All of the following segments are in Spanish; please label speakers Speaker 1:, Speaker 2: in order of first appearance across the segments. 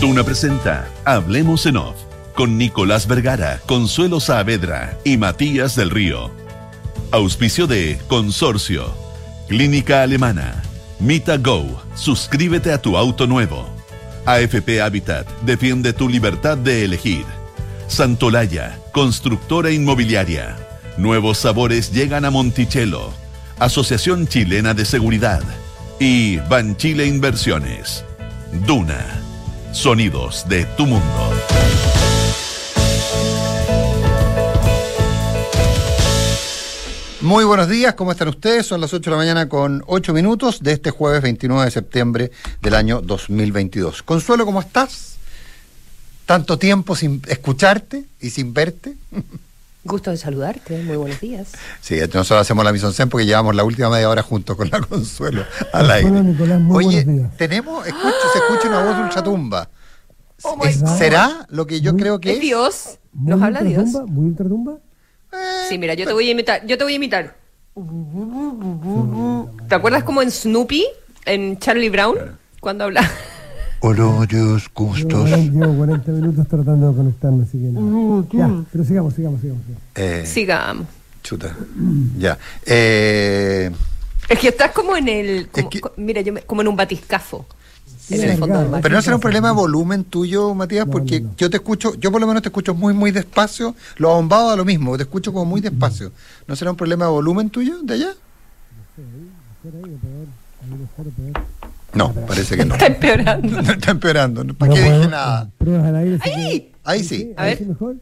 Speaker 1: Duna presenta Hablemos en Off con Nicolás Vergara, Consuelo Saavedra y Matías del Río. Auspicio de Consorcio, Clínica Alemana, Mita Go, suscríbete a tu auto nuevo. AFP Habitat, defiende tu libertad de elegir. Santolaya, constructora inmobiliaria. Nuevos sabores llegan a Monticello. Asociación Chilena de Seguridad. Y Banchile Inversiones. Duna. Sonidos de tu mundo.
Speaker 2: Muy buenos días, ¿cómo están ustedes? Son las 8 de la mañana con 8 minutos de este jueves 29 de septiembre del año 2022. Consuelo, ¿cómo estás? Tanto tiempo sin escucharte y sin verte.
Speaker 3: Gusto de saludarte, muy buenos días.
Speaker 2: Sí, nosotros hacemos la misión porque llevamos la última media hora juntos con la Consuelo al aire.
Speaker 4: Hola, Nicolás, muy
Speaker 2: Oye,
Speaker 4: buenos días.
Speaker 2: tenemos, escucho, se escucha una voz de ultratumba.
Speaker 3: Oh my
Speaker 2: ¿Es-
Speaker 3: God.
Speaker 2: ¿Será lo que yo
Speaker 4: Muy-
Speaker 2: creo que
Speaker 3: ¿Es
Speaker 2: es?
Speaker 3: Dios?
Speaker 4: Muy
Speaker 3: ¿Nos habla Dios?
Speaker 4: Muy ultratumba.
Speaker 3: Sí, mira, yo te voy a imitar. Yo te voy a imitar. ¿Te acuerdas como en Snoopy, en Charlie Brown, cuando habla?
Speaker 4: Llevo,
Speaker 2: gustos.
Speaker 4: 40 llevo 40 minutos tratando de conectarme, así que no. Ya, pero sigamos, sigamos, sigamos. sigamos.
Speaker 2: Eh,
Speaker 3: Sigamos.
Speaker 2: Chuta. Ya. Eh,
Speaker 3: Es que estás como en el. como-
Speaker 2: que-
Speaker 3: co- mira, yo me- como en un batiscafo.
Speaker 4: Sí,
Speaker 3: en el fondo del
Speaker 4: claro.
Speaker 3: mar.
Speaker 2: Pero no será un problema de volumen tuyo, Matías,
Speaker 4: No,
Speaker 2: porque
Speaker 4: no, no.
Speaker 2: yo te escucho, yo por lo menos te escucho muy, muy despacio. Los bombados a lo mismo, te escucho como muy despacio. ¿No será un problema de volumen tuyo de allá?
Speaker 4: Mejor ahí, peor. Ahí mejor, peor.
Speaker 2: No, parece que no.
Speaker 3: Está empeorando.
Speaker 2: No está empeorando. ¿Para
Speaker 4: No
Speaker 2: qué dije nada?
Speaker 4: Pruebas al aire sí
Speaker 3: ¡Ay!
Speaker 4: que...
Speaker 2: Ahí sí.
Speaker 3: A ver.
Speaker 4: sí mejor?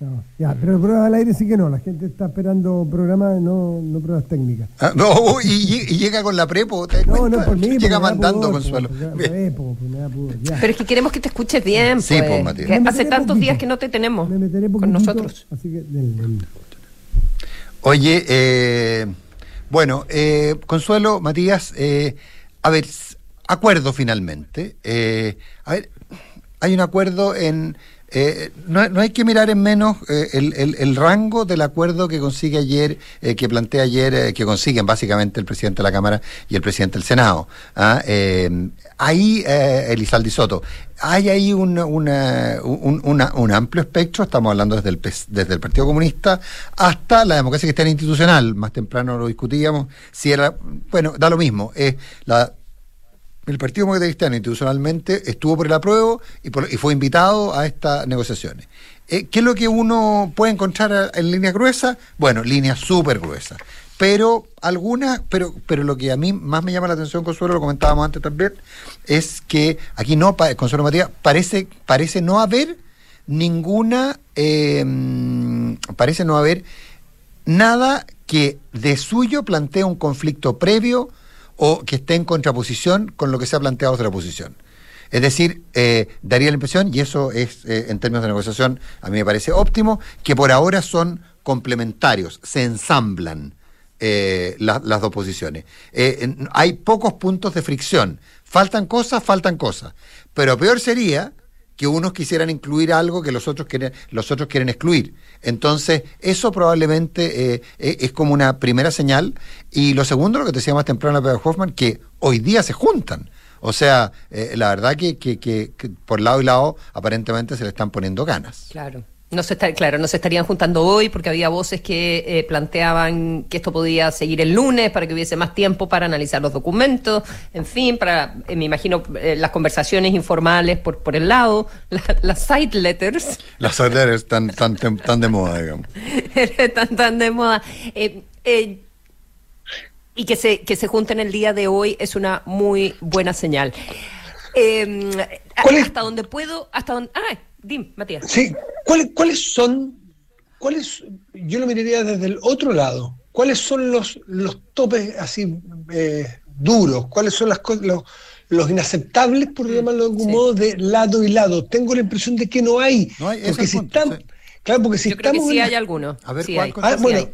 Speaker 4: No, ya, pero pruebas al aire sí que no. La gente está esperando programas, no, no pruebas técnicas.
Speaker 2: Ah, no, y, y llega con la prepo, ¿te das
Speaker 4: No,
Speaker 2: cuenta?
Speaker 4: no, por mí.
Speaker 2: Llega mandando,
Speaker 4: pudor,
Speaker 2: Consuelo.
Speaker 3: Pero es que queremos que te escuches bien.
Speaker 2: Sí,
Speaker 3: pues,
Speaker 2: pues, Matías.
Speaker 3: que
Speaker 4: Me
Speaker 3: hace tantos
Speaker 4: poquito.
Speaker 3: días que no te tenemos
Speaker 4: Me meteré
Speaker 3: con nosotros.
Speaker 4: Así que, del- del-
Speaker 2: Oye, eh, bueno, eh, Consuelo, Matías, eh, a ver, acuerdo finalmente. Eh, a ver, hay un acuerdo en... eh, no, no hay que mirar en menos eh, el, el- el rango del acuerdo que consigue ayer, eh, que plantea ayer, eh, que consiguen básicamente el presidente de la Cámara y el presidente del Senado. ¿ah? Eh, ahí, Elizalde Soto, hay ahí un, una- un, un amplio espectro, estamos hablando desde el, desde el Partido Comunista hasta la democracia cristiana institucional, más temprano lo discutíamos, si era, bueno, da lo mismo, es la el Partido Demócrata Cristiano institucionalmente estuvo por el apruebo y, por- y fue invitado a estas negociaciones. Eh, ¿Qué es lo que uno puede encontrar en línea gruesa? Bueno, líneas súper gruesas. Pero algunas, pero, pero lo que a mí más me llama la atención, Consuelo, lo comentábamos antes también, es que aquí no, Consuelo Matías, parece, parece no haber ninguna, eh, parece no haber nada que de suyo plantee un conflicto previo o que esté en contraposición con lo que se ha planteado desde la oposición. Es decir, eh, daría la impresión, y eso es eh, en términos de negociación, a mí me parece óptimo, que por ahora son complementarios, se ensamblan eh, la- las dos posiciones. Eh, hay pocos puntos de fricción. Faltan cosas, faltan cosas. Pero peor sería que unos quisieran incluir algo que los otros quieren, los otros quieren excluir. Entonces, eso probablemente eh, eh, es como una primera señal. Y lo segundo, lo que te decía más temprano Pedro Hoffman, que hoy día se juntan. O sea, eh, la verdad que, que, que- que por lado y lado aparentemente se le están poniendo ganas.
Speaker 3: Claro. No se está, claro, no se estarían juntando hoy porque había voces que eh, planteaban que esto podía seguir el lunes para que hubiese más tiempo para analizar los documentos, en fin, para, eh, me imagino, eh, las conversaciones informales por, por el lado, la- las side letters,
Speaker 2: Las orderes están tan, tan, tan de moda, digamos.
Speaker 3: tan, tan de moda. Eh, y que se, que se junten el día de hoy es una muy buena señal.
Speaker 5: ¿Cuál es?
Speaker 3: hasta donde puedo, hasta donde... Ah, dim, Matías.
Speaker 5: Sí, ¿cuáles, cuáles son, cuáles, yo lo miraría desde el otro lado, cuáles son los, los topes así eh, duros, cuáles son las cosas, los, los inaceptables, por llamarlo de algún
Speaker 3: sí.
Speaker 5: modo, de lado y lado? Tengo la impresión de que no hay.
Speaker 2: No hay,
Speaker 5: porque si
Speaker 2: punto,
Speaker 5: estamos,
Speaker 2: sí.
Speaker 5: claro, porque si
Speaker 3: Yo creo que
Speaker 5: estamos
Speaker 3: sí
Speaker 5: en-
Speaker 3: hay algunos.
Speaker 2: A ver,
Speaker 3: sí
Speaker 2: ¿cuál,
Speaker 3: hay.
Speaker 5: Ah,
Speaker 3: Sí
Speaker 5: bueno.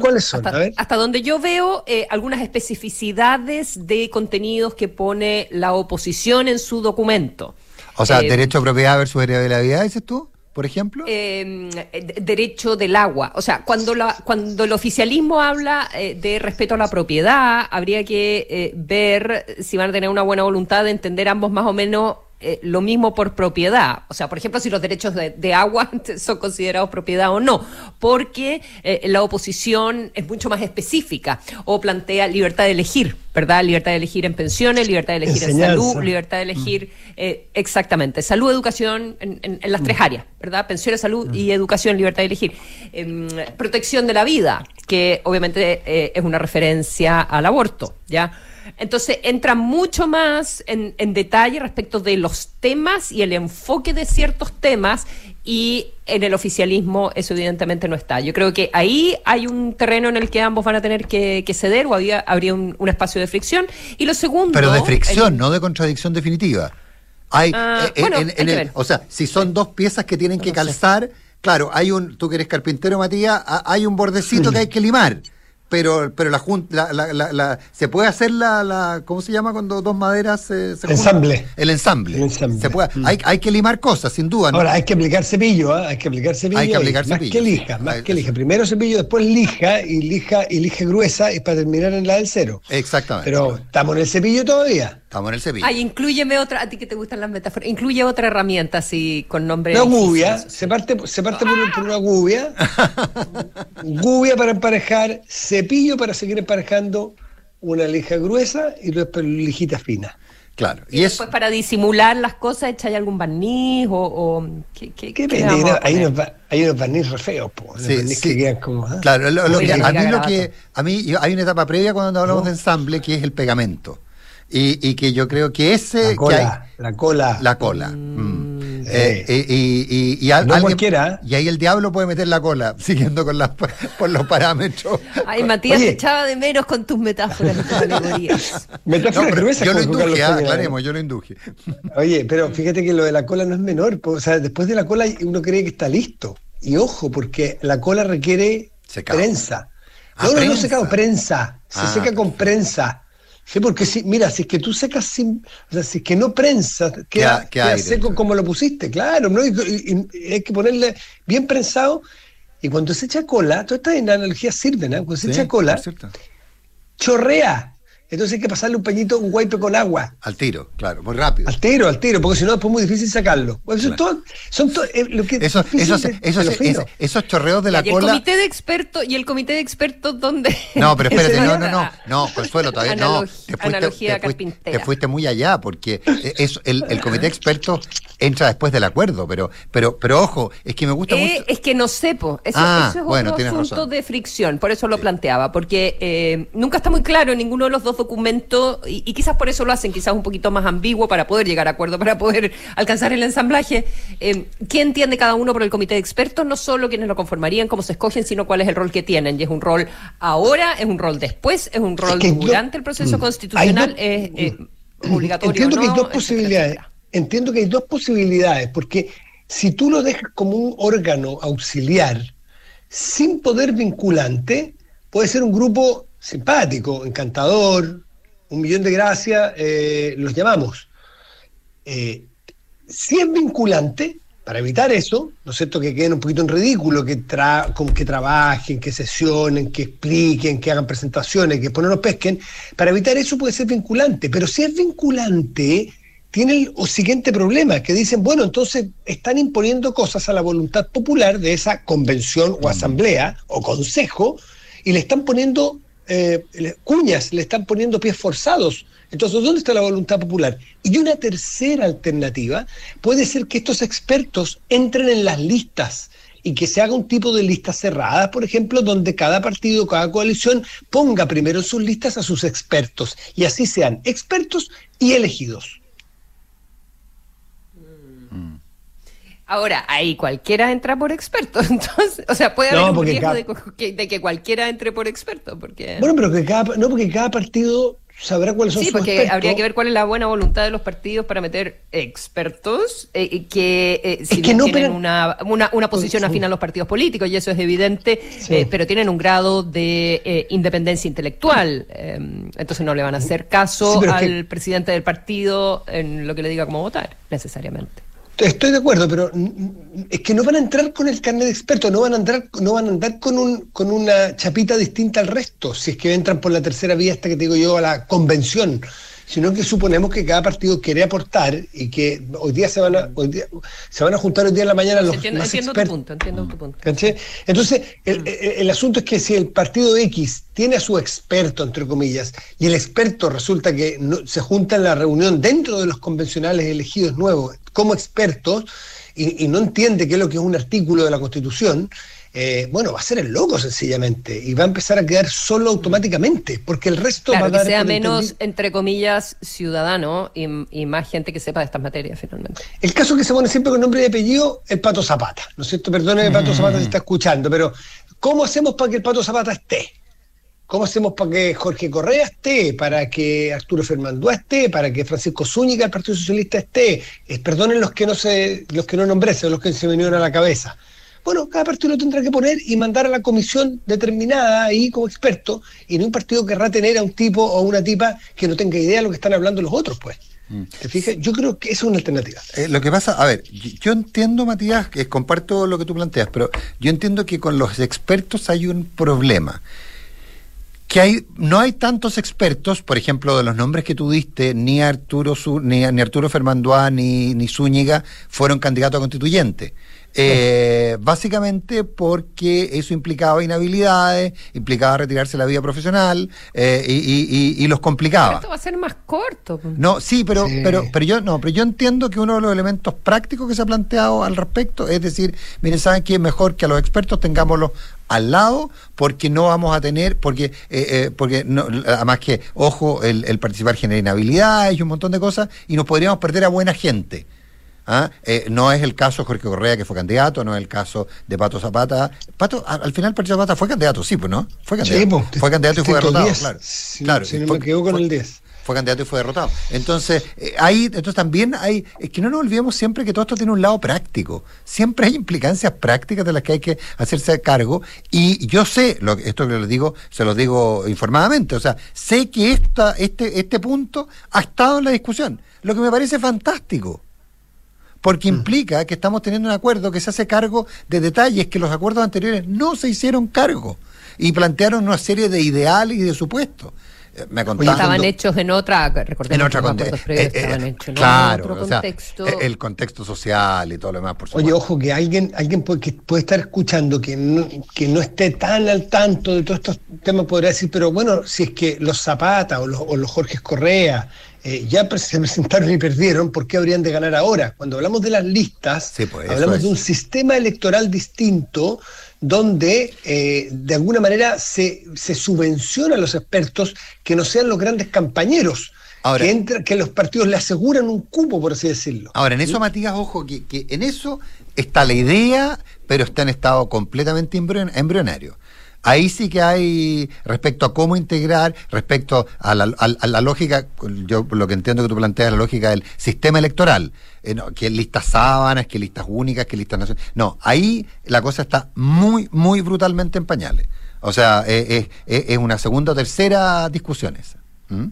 Speaker 5: ¿cuáles son?
Speaker 3: Hasta,
Speaker 5: A ver.
Speaker 3: hasta donde yo veo eh, algunas especificidades de contenidos que pone la oposición en su documento.
Speaker 2: O sea,
Speaker 3: Eh,
Speaker 2: derecho a propiedad versus heredabilidad, dices tú, por ejemplo.
Speaker 3: eh, de- derecho del agua. O sea, cuando, la, cuando el oficialismo habla eh, de respeto a la propiedad, habría que eh, ver si van a tener una buena voluntad de entender ambos más o menos eh, lo mismo por propiedad. O sea, por ejemplo, si los derechos de, agua son considerados propiedad o no, porque eh, la oposición es mucho más específica o plantea libertad de elegir, ¿verdad? Libertad de elegir en pensiones, libertad de elegir en salud, libertad de elegir eh, exactamente, salud, educación en, las tres mm. áreas, ¿verdad? Pensiones, salud y mm. educación, libertad de elegir. Em, protección de la vida, que obviamente es una referencia al aborto, ¿ya? Entonces entra mucho más en, detalle respecto de los temas y el enfoque de ciertos temas y en el oficialismo eso evidentemente no está. Yo creo que ahí hay un terreno en el que ambos van a tener que, ceder o había, habría un, espacio de fricción. Y lo segundo...
Speaker 2: Pero de fricción, no de contradicción definitiva. Hay, ah, eh, o sea, si son dos piezas que tienen que calzar, claro, hay un, tú que eres carpintero, Matías, hay un bordecito que hay que limar pero pero la, la, la, la, se puede hacer la, la ¿cómo se llama cuando dos maderas se,
Speaker 5: se ensamble.
Speaker 2: El ensamble, el ensamble. Se puede, mm. hay, hay que limar cosas sin duda
Speaker 5: ahora hay que aplicar cepillo ¿eh? hay que aplicar cepillo
Speaker 2: hay que aplicar
Speaker 5: más que lija más que lija. primero cepillo después lija y lija y lija gruesa y para terminar en la del cero.
Speaker 2: Exactamente.
Speaker 5: Pero estamos en el cepillo todavía.
Speaker 2: Estamos en el cepillo.
Speaker 3: Ay incluyeme otra a ti que te gustan las metáforas incluye otra herramienta así con nombre
Speaker 5: una gubia se parte se parte por, por, una gubia gubia para emparejar cepillo para seguir emparejando una lija gruesa y después lijita fina.
Speaker 2: Claro.
Speaker 3: Y, después para disimular las cosas echáis algún barniz o... o
Speaker 5: ¿qué, qué, ¿Qué hay, unos, hay unos barniz re feos, sí,
Speaker 2: que quedan como... ¿ah? Claro, lo, que, a mí lo que... A mí hay una etapa previa cuando hablamos de ensamble que es el pegamento. Y, y, que yo creo que ese...
Speaker 5: La cola, la cola.
Speaker 2: La cola. Mm. Eh, eh, y, y, y, ahí el diablo puede meter la cola, siguiendo con, las, por los parámetros.
Speaker 3: Ay, Matías, te echaba de menos con tus metáforas
Speaker 5: Metáforas
Speaker 2: Yo lo induje, ah, aclaremos, yo lo induje.
Speaker 5: Oye, pero fíjate que lo de la cola no es menor. O sea, después de la cola uno cree que está listo. Y ojo, porque la cola requiere prensa. Ah, no, no, no secado, prensa. Se ah, seca con prensa. Sí, porque si, mira, si es que tú secas sin, o sea, si es que no prensas, queda, seco como lo pusiste, claro, ¿no? Y, hay que ponerle bien prensado. Y cuando se echa cola, todas estas analogías sirven, ¿eh? Cuando se echa cola, chorrea. Entonces hay que pasarle un pañito, un wipe con agua.
Speaker 2: Al tiro, claro, muy rápido.
Speaker 5: Al tiro, al tiro, porque si no es muy difícil sacarlo. son todo, eh, lo que
Speaker 2: esos, esos, chorreos de la cola.
Speaker 3: Y el comité de expertos, y el comité de expertos ¿dónde?
Speaker 2: No, pero espérate, no, no, no, no, Consuelo, todavía no. Te fuiste, te, fuiste, muy allá, porque es, el, el, comité de expertos entra después del acuerdo, pero, pero, pero ojo, es que me gusta
Speaker 3: eh,
Speaker 2: mucho.
Speaker 3: Es que no sepo, eso, ah, eso es otro asunto de fricción, por eso lo planteaba, porque eh, nunca está muy claro en ninguno de los dos documento, y, quizás por eso lo hacen, quizás un poquito más ambiguo para poder llegar a acuerdo, para poder alcanzar el ensamblaje. Eh, ¿Qué entiende cada uno por el comité de expertos? No solo quienes lo conformarían, cómo se escogen, sino cuál es el rol que tienen. Y es un rol ahora, es un rol después, es un rol durante el proceso mm, constitucional, es obligatorio.
Speaker 5: Entiendo que hay dos posibilidades. Entiendo que hay dos posibilidades, porque si tú lo dejas como un órgano auxiliar sin poder vinculante, puede ser un grupo simpático, encantador, un millón de gracias, eh, los llamamos. Eh, si es vinculante, para evitar eso, ¿no es cierto?, que queden un poquito en ridículo, que, que trabajen, que sesionen, que expliquen, que hagan presentaciones, que después no nos pesquen, para evitar eso puede ser vinculante, pero si es vinculante, tiene el siguiente problema, que dicen, bueno, entonces están imponiendo cosas a la voluntad popular de esa convención o asamblea o consejo, y le están poniendo eh, cuñas, le están poniendo pies forzados. Entonces, ¿dónde está la voluntad popular? Y una tercera alternativa puede ser que estos expertos entren en las listas y que se haga un tipo de listas cerradas, por ejemplo, donde cada partido, cada coalición ponga primero sus listas a sus expertos y así sean expertos y elegidos.
Speaker 3: Ahora, ahí cualquiera entra por experto, entonces, o sea, puede haber un riesgo de, que, cualquiera entre por experto, porque...
Speaker 5: Bueno, pero que cada, no, porque cada partido sabrá cuáles son
Speaker 3: sí, porque habría que ver cuál es la buena voluntad de los partidos para meter expertos eh, que, eh, si que no, tienen una, una, posición afín a los partidos políticos, y eso es evidente, eh, pero tienen un grado de independencia intelectual, entonces no le van a hacer caso al presidente del partido en lo que le diga cómo votar, necesariamente.
Speaker 5: Estoy de acuerdo, pero es que no van a entrar con el carnet de experto, no van a entrar, no van a andar con un, con una chapita distinta al resto, si es que entran por la tercera vía hasta que te digo yo a la convención. Sino que suponemos que cada partido quiere aportar y que hoy día se van a, hoy día, se van a juntar hoy día en la mañana los
Speaker 3: entiendo,
Speaker 5: más
Speaker 3: entiendo tu
Speaker 5: expertos.
Speaker 3: punto, entiendo tu punto.
Speaker 5: Entonces, el,
Speaker 3: Mm.
Speaker 5: el- el asunto es que si el partido X tiene a su experto, entre comillas, y el experto resulta que no- se junta en la reunión dentro de los convencionales elegidos nuevos como expertos y, y no entiende qué es lo que es un artículo de la Constitución, eh, bueno, va a ser el loco sencillamente y va a empezar a quedar solo automáticamente, porque el resto
Speaker 3: Claro,
Speaker 5: va a
Speaker 3: que
Speaker 5: dar
Speaker 3: sea
Speaker 5: por
Speaker 3: menos, entre comillas, ciudadano y, y más gente que sepa de estas materias, finalmente.
Speaker 5: El caso que se pone siempre con nombre y apellido, el Pato Zapata, ¿no es cierto? Perdone, el Pato Zapata se está escuchando, pero ¿cómo hacemos para que el Pato Zapata esté? ¿Cómo hacemos para que Jorge Correa esté? Para que Arturo Fernández esté, para que Francisco Zúñiga, el Partido Socialista, esté. Eh, perdonen los que no se, los que no nombré, son los que se me vinieron a la cabeza. Bueno, cada partido lo tendrá que poner y mandar a la comisión determinada ahí como experto, y no un partido querrá tener a un tipo o una tipa que no tenga idea de lo que están hablando los otros, pues. ¿Te fijas? Yo creo que eso es una alternativa.
Speaker 2: Eh, lo que pasa, a ver, yo, entiendo, Matías, que comparto lo que tú planteas, pero yo entiendo que con los expertos hay un problema. Que hay, no hay tantos expertos, por ejemplo, de los nombres que tú diste, ni Arturo ni, ni Arturo Fermandoá ni, ni Zúñiga fueron candidatos a constituyente. Eh, básicamente porque eso implicaba inhabilidades, implicaba retirarse de la vida profesional eh, y, y- y- y los
Speaker 3: Pero
Speaker 2: complicaba.
Speaker 3: esto va a ser más corto.
Speaker 2: No, sí, pero,
Speaker 5: Sí.
Speaker 2: pero, pero yo no, pero yo entiendo que uno de los elementos prácticos que se ha planteado al respecto es decir, miren, saben que es mejor que a los expertos tengámoslos al lado, porque no vamos a tener, porque, eh, eh, porque no, además que, ojo, el, el participar genera inhabilidades y un montón de cosas, y nos podríamos perder a buena gente. ¿Ah? Eh, no es el caso de Jorge Correa, que fue candidato, no es el caso de Pato Zapata. Pato, a- al final Pato Zapata fue candidato, sí, pues, ¿no? Fue candidato.
Speaker 5: Sí, pues,
Speaker 2: fue candidato y fue derrotado,
Speaker 5: 10,
Speaker 2: claro.
Speaker 5: si-
Speaker 2: claro,
Speaker 5: si no
Speaker 2: fue-
Speaker 5: me equivoco, en el 10.
Speaker 2: fue candidato y fue derrotado. Entonces, eh, ahí, entonces también hay, es que no nos olvidemos siempre que todo esto tiene un lado práctico. Siempre hay implicancias prácticas de las que hay que hacerse cargo. Y yo sé, lo, que- esto que les digo, se los digo informadamente, o sea, sé que esta, este, este punto ha estado en la discusión, lo que me parece fantástico. Porque implica que estamos teniendo un acuerdo que se hace cargo de detalles que los acuerdos anteriores no se hicieron cargo y plantearon una serie de ideales y de supuestos. Eh, Me contaban
Speaker 3: estaban hechos en otra, recordemos
Speaker 2: en otra
Speaker 3: que los
Speaker 2: conte-
Speaker 3: acuerdos previos
Speaker 2: eh, eh,
Speaker 3: hechos
Speaker 2: claro,
Speaker 3: otro
Speaker 2: o sea,
Speaker 3: contexto.
Speaker 2: el contexto social y todo lo demás, por supuesto.
Speaker 5: Oye, ojo, que alguien, alguien puede, que puede estar escuchando que no, que no esté tan al tanto de todos estos temas podrá decir, pero bueno, si es que los Zapata o los, o los Jorge Correa eh, ya se presentaron y perdieron, ¿por qué habrían de ganar ahora? Cuando hablamos de las listas,
Speaker 2: Sí, pues,
Speaker 5: hablamos
Speaker 2: es.
Speaker 5: de un sistema electoral distinto donde eh, de alguna manera se, se subvenciona a los expertos que no sean los grandes campañeros,
Speaker 2: Ahora-
Speaker 5: que, entra- que los partidos le aseguran un cupo, por así decirlo.
Speaker 2: Ahora, en eso, Matías, ojo, que, que en eso está la idea, pero está en estado completamente embrion- embrionario. Ahí sí que hay, respecto a cómo integrar, respecto a la, a- a la lógica, yo lo que entiendo que tú planteas, la lógica del sistema electoral, eh, no, que listas sábanas, que listas únicas, que listas nacionales. No, ahí la cosa está muy, muy brutalmente en pañales. O sea, eh, eh, eh, es una segunda o tercera discusión esa. ¿Mm?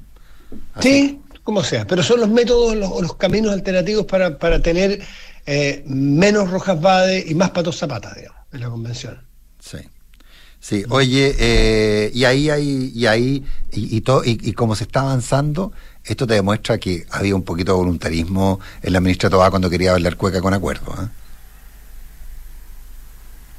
Speaker 5: Sí, como sea, pero son los métodos los- o los caminos alternativos para, para tener eh, menos Rojas Bade y más Patos Zapata, digamos, en la convención.
Speaker 2: Sí. Sí, oye, eh, y ahí hay, y ahí, y, y, todo, y, y como se está avanzando, esto te demuestra que había un poquito de voluntarismo en la ministra Tobá cuando quería bailar cueca con acuerdo. ¿eh?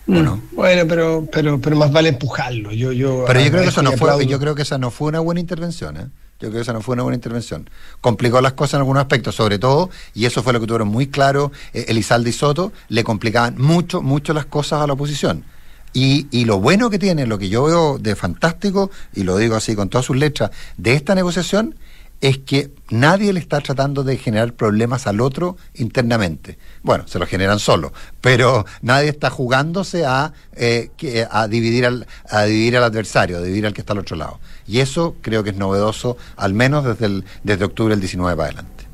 Speaker 2: ¿O no?
Speaker 5: Bueno, pero, pero, pero más vale empujarlo. Yo, yo
Speaker 2: Pero yo creo que eso no fue, yo creo que esa no fue una buena intervención, ¿eh? Yo creo que esa no fue una buena intervención. Complicó las cosas en algunos aspectos, sobre todo, y eso fue lo que tuvieron muy claro eh, Elizalde y Soto, le complicaban mucho, mucho las cosas a la oposición. Y, lo bueno que tiene, lo que yo veo de fantástico, y lo digo así con todas sus letras, de esta negociación, es que nadie le está tratando de generar problemas al otro internamente. Bueno, se lo generan solo, pero nadie está jugándose a, eh, a, dividir al, a dividir al adversario, a dividir al que está al otro lado. Y eso creo que es novedoso, al menos desde, el, desde octubre del 19 para adelante.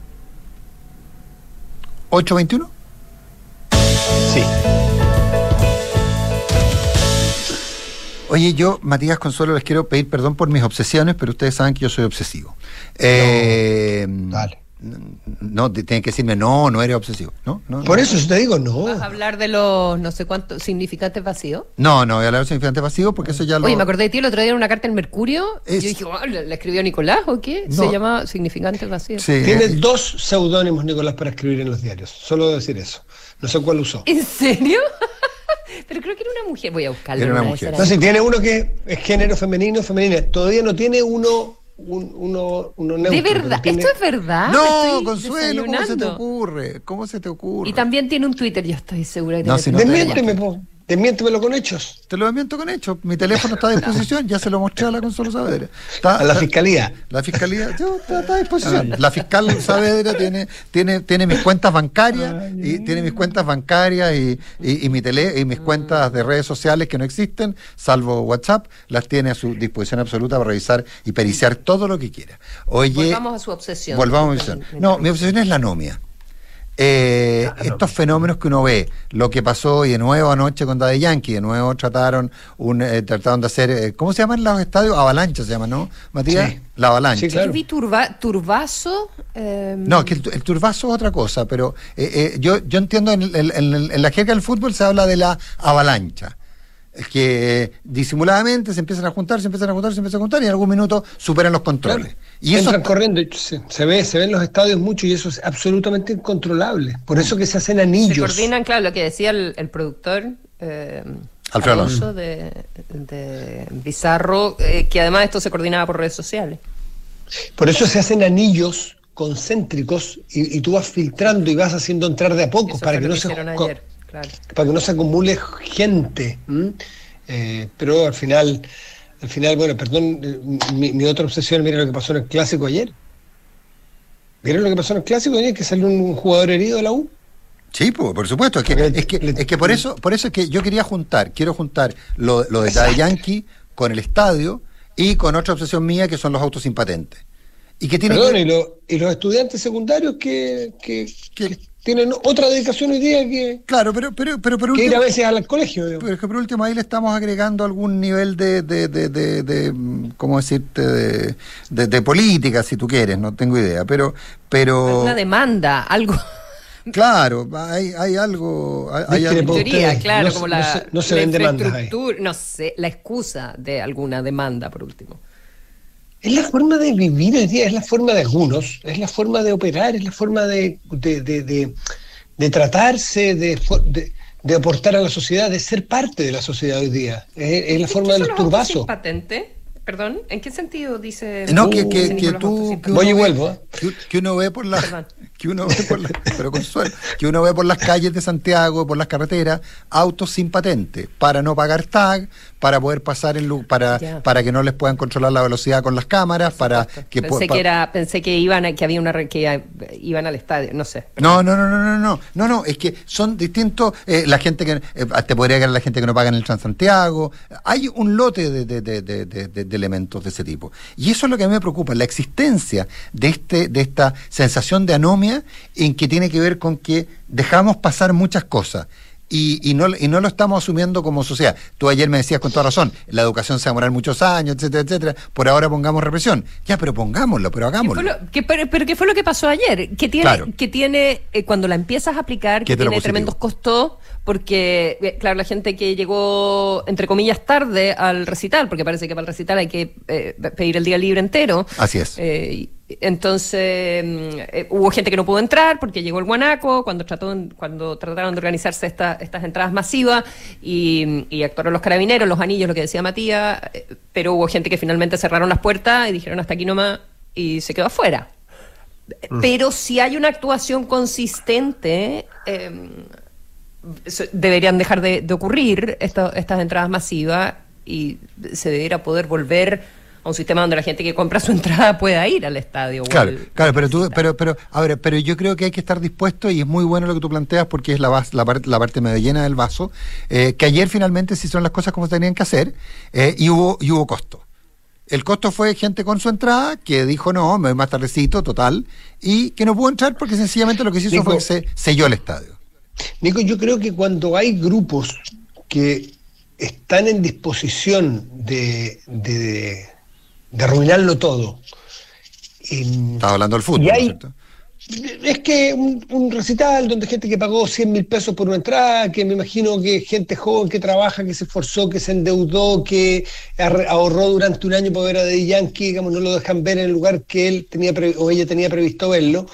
Speaker 2: ¿821?
Speaker 5: Sí.
Speaker 2: Oye, yo, Matías Consuelo, les quiero pedir perdón por mis obsesiones, pero ustedes saben que yo soy obsesivo. Eh,
Speaker 5: Dale.
Speaker 2: no, tienen que decirme, no, no eres obsesivo. No, no,
Speaker 5: Por eso yo te digo, no.
Speaker 3: ¿Vas a hablar de los no sé cuántos significantes vacíos?
Speaker 2: No, no voy a hablar de los significantes vacíos porque eso ya lo.
Speaker 3: Oye, me acordé de ti el otro día en una carta en Mercurio.
Speaker 2: Es-
Speaker 3: Y yo dije, "Oh, ¿la escribió Nicolás o qué?
Speaker 2: No.
Speaker 3: Se llama significantes vacíos.
Speaker 2: Sí,
Speaker 5: Tiene dos seudónimos, Nicolás, para escribir en los diarios. Solo decir eso. No sé cuál usó.
Speaker 3: ¿En serio? Pero creo que era una mujer. Voy a buscarlo.
Speaker 2: Era una
Speaker 3: de
Speaker 2: mujer.
Speaker 5: No, si tiene uno que es género femenino, femenina. Todavía no tiene uno, un- uno, uno neutro.
Speaker 3: De verdad,
Speaker 5: tiene-
Speaker 3: esto es verdad.
Speaker 2: No, Consuelo, ¿cómo se te ocurre? ¿Cómo se te ocurre?
Speaker 3: Y también tiene un Twitter, yo estoy segura que
Speaker 2: No,
Speaker 3: tiene
Speaker 2: si no te-
Speaker 5: Desmiénteme, po. Desmiéntemelo con hechos.
Speaker 2: Te lo desmiento con hecho. Mi teléfono está a disposición, ya se lo mostré a la Consuelo Saavedra. Está-
Speaker 5: A la fiscalía.
Speaker 2: La fiscalía yo, está, está a disposición. La fiscal Saavedra tiene, tiene, tiene mis cuentas bancarias y tiene mis cuentas bancarias y, y, y mi tele, y mis cuentas de redes sociales que no existen, salvo WhatsApp, las tiene a su disposición absoluta para revisar y periciar todo lo que quiera. Oye,
Speaker 3: Volvamos a su obsesión.
Speaker 2: Volvamos a mi obsesión. No, mi obsesión es la anomia. Eh, estos fenómenos que uno ve, lo que pasó y de nuevo anoche con Daddy Yankee, de nuevo trataron un, eh, trataron de hacer, eh, ¿cómo se llaman los estadios? Avalancha se llaman, ¿no? Matías,
Speaker 5: Sí.
Speaker 2: la avalancha.
Speaker 5: Sí, claro.
Speaker 3: Yo vi turba, Turbazo. eh,
Speaker 2: No, que el, el turbazo es otra cosa, pero eh, eh, yo, yo entiendo en, el- en el- en la jerga del fútbol se habla de la avalancha. Es que disimuladamente se empiezan a juntar, se empiezan a juntar, se empiezan a juntar y en algún minuto superan los controles.
Speaker 5: Claro.
Speaker 2: Y eso
Speaker 5: Entran corriendo. Se, se ve, se ve en los estadios mucho y eso es absolutamente incontrolable. Por eso que se hacen
Speaker 3: se
Speaker 5: anillos.
Speaker 3: coordinan, claro, lo que decía el, el productor. eh,
Speaker 2: Alfredo
Speaker 3: Alonso de, de Bizarro, eh, que además esto se coordinaba por redes sociales.
Speaker 5: Por eso se hacen anillos concéntricos y, y tú vas filtrando y vas haciendo entrar de a poco
Speaker 3: Eso
Speaker 5: para que
Speaker 3: lo
Speaker 5: no se
Speaker 3: claro.
Speaker 5: para que no se acumule gente. Eh, pero al final, al final, bueno, perdón, eh, mi, mi otra obsesión, mira lo que pasó en el clásico ayer. ¿Vieron lo que pasó en el clásico ayer? Que salió un jugador herido de la U.
Speaker 2: Sí, po, por supuesto. Es que, es que, es que por eso, por eso es que yo quería juntar, quiero juntar lo, lo de Daddy Yankee con el estadio y con otra obsesión mía que son los autos sin patente. Y que tiene
Speaker 5: Perdón,
Speaker 2: que-
Speaker 5: y, lo- y los estudiantes secundarios que, que tienen otra dedicación hoy día que,
Speaker 2: Claro, pero, pero, pero por
Speaker 5: que ir
Speaker 2: último.
Speaker 5: a veces al colegio. digamos.
Speaker 2: Pero es que por último ahí le estamos agregando algún nivel de, de, de, de, de, ¿cómo decirte? De, de, de política, si tú quieres, no tengo idea. Pero, pero
Speaker 3: Una demanda, algo.
Speaker 2: claro, hay, hay algo. Hay, hay
Speaker 5: Discrepo.
Speaker 2: algo-
Speaker 3: teoría,
Speaker 5: ustedes,
Speaker 3: claro,
Speaker 5: no
Speaker 3: como la,
Speaker 5: no se- no se
Speaker 3: la
Speaker 5: ven demandas ahí.
Speaker 3: infraestructura, no sé, la excusa de alguna demanda, por último.
Speaker 5: Es la forma de vivir hoy día, es la forma de algunos, es la forma de operar, es la forma de, de, de, de- tratarse, de, fo- de, de aportar a la sociedad, de ser parte de la sociedad hoy día. Es, es la
Speaker 3: ¿Qué
Speaker 5: forma de los turbazos.
Speaker 3: patente? Perdón, ¿en qué sentido dice?
Speaker 2: No, que, que, tú. que
Speaker 5: Voy y
Speaker 2: ve-
Speaker 5: vuelvo, ¿eh?
Speaker 2: Que, que uno ve por las.
Speaker 3: Perdón.
Speaker 2: Que uno ve por las. Pero consuelo. Que uno ve por las calles de Santiago, por las carreteras, autos sin patente, para no pagar tag, para poder pasar en lu- para, para que no les puedan controlar la velocidad con las cámaras, para que
Speaker 3: pensé que era, pensé que iban, a- que había una que eh, iban al estadio, no sé.
Speaker 2: No, no, no, no, no, no, no, no, es que son distintos, eh, la gente que, eh, te podría quedar la gente que no paga en el Transantiago, hay un lote de, de- de- de- elementos de ese tipo. Y eso es lo que a mí me preocupa, la existencia de, este, de esta sensación de anomia en que tiene que ver con que dejamos pasar muchas cosas. Y, y, no, y no lo estamos asumiendo como sociedad. Tú ayer me decías con toda razón, la educación se va a demorar muchos años, etcétera, etcétera. Por ahora pongamos represión. Ya, pero pongámoslo, pero
Speaker 3: ¿Qué fue
Speaker 2: hagámoslo.
Speaker 3: lo- qué- pero, pero ¿qué fue lo que pasó ayer? Que tiene,
Speaker 2: Claro.
Speaker 3: que tiene eh, cuando la empiezas a aplicar,
Speaker 2: ¿Qué
Speaker 3: que tiene tremendos costos, porque, eh, claro, la gente que llegó, entre comillas, tarde al recital, porque parece que para el recital hay que eh, pedir el día libre entero.
Speaker 2: Así es.
Speaker 3: Eh, y- entonces, mm, eh, hubo gente que no pudo entrar porque llegó el guanaco, cuando trató, cuando trataron de organizarse esta- estas entradas masivas y, y actuaron los carabineros, los anillos, lo que decía Matías, eh, pero hubo gente que finalmente cerraron las puertas y dijeron hasta aquí nomás y se quedó afuera. Pero si hay una actuación consistente, eh, so- deberían dejar de, de ocurrir esto- estas entradas masivas y se debería poder volver a un sistema donde la gente que compra su entrada pueda ir al estadio.
Speaker 2: Claro,
Speaker 3: al-
Speaker 2: claro, pero tú, pero, pero, a ver, pero yo creo que hay que estar dispuesto y es muy bueno lo que tú planteas porque es la, bas- la, par- la parte medio llena del vaso, eh, que ayer finalmente se hicieron las cosas como se tenían que hacer eh, y hubo y hubo costo. El costo fue gente con su entrada que dijo no, me voy más tardecito, total, y que no pudo entrar porque sencillamente lo que se hizo
Speaker 5: Nico.
Speaker 2: fue que se selló el estadio.
Speaker 5: Nico, yo creo que cuando hay grupos que están en disposición de, de, de arruinarlo todo, y,
Speaker 2: Estaba hablando del fútbol,
Speaker 5: Y
Speaker 2: ¿no es
Speaker 5: que un, recital donde gente que pagó 100 mil pesos por una entrada, que me imagino que gente joven que trabaja, que se esforzó, que se endeudó, que ahorró durante un año para ver a The Yankee, digamos, no lo dejan ver en el lugar que él tenía o ella tenía previsto verlo.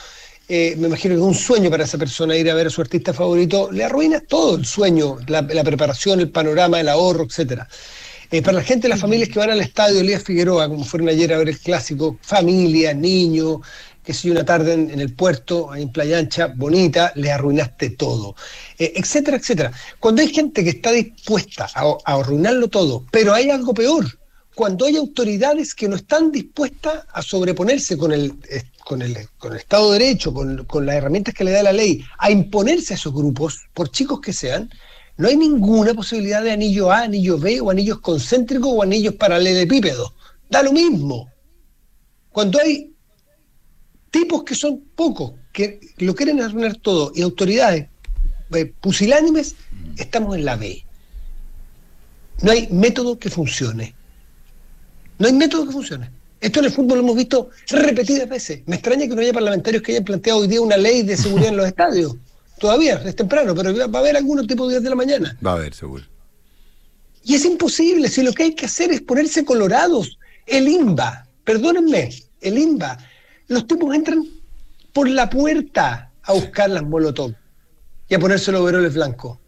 Speaker 5: Eh, me imagino que es un sueño para esa persona ir a ver a su artista favorito, le arruina todo el sueño, la, preparación, el panorama, el ahorro, etcétera. Eh, para la gente, las familias que van al estadio Elías Figueroa, como fueron ayer a ver el clásico, familia, niños, que si una tarde en, el puerto, en Playa Ancha, bonita, le arruinaste todo, eh, etcétera, etcétera. Cuando hay gente que está dispuesta a, arruinarlo todo, pero hay algo peor, cuando hay autoridades que no están dispuestas a sobreponerse con el, con el, con el Estado de Derecho, con, con las herramientas que le da la ley, a imponerse a esos grupos, por chicos que sean, no hay ninguna posibilidad de anillo A, anillo B, o anillos concéntricos o anillos paralelepípedos. Da lo mismo. Cuando hay tipos que son pocos, que lo quieren arruinar todo, y autoridades eh, pusilánimes, estamos en la B. No hay método que funcione. No hay método que funcione. Esto en el fútbol lo hemos visto repetidas veces. Me extraña que no haya parlamentarios que hayan planteado hoy día una ley de seguridad en los estadios. Todavía, es temprano, pero va a haber algunos tipos de días de la mañana.
Speaker 2: Va a haber, seguro.
Speaker 5: Y es imposible, si lo que hay que hacer es ponerse colorados. El IMBA, perdónenme, el IMBA los tipos entran por la puerta a buscar las molotov y a ponerse los overoles blancos.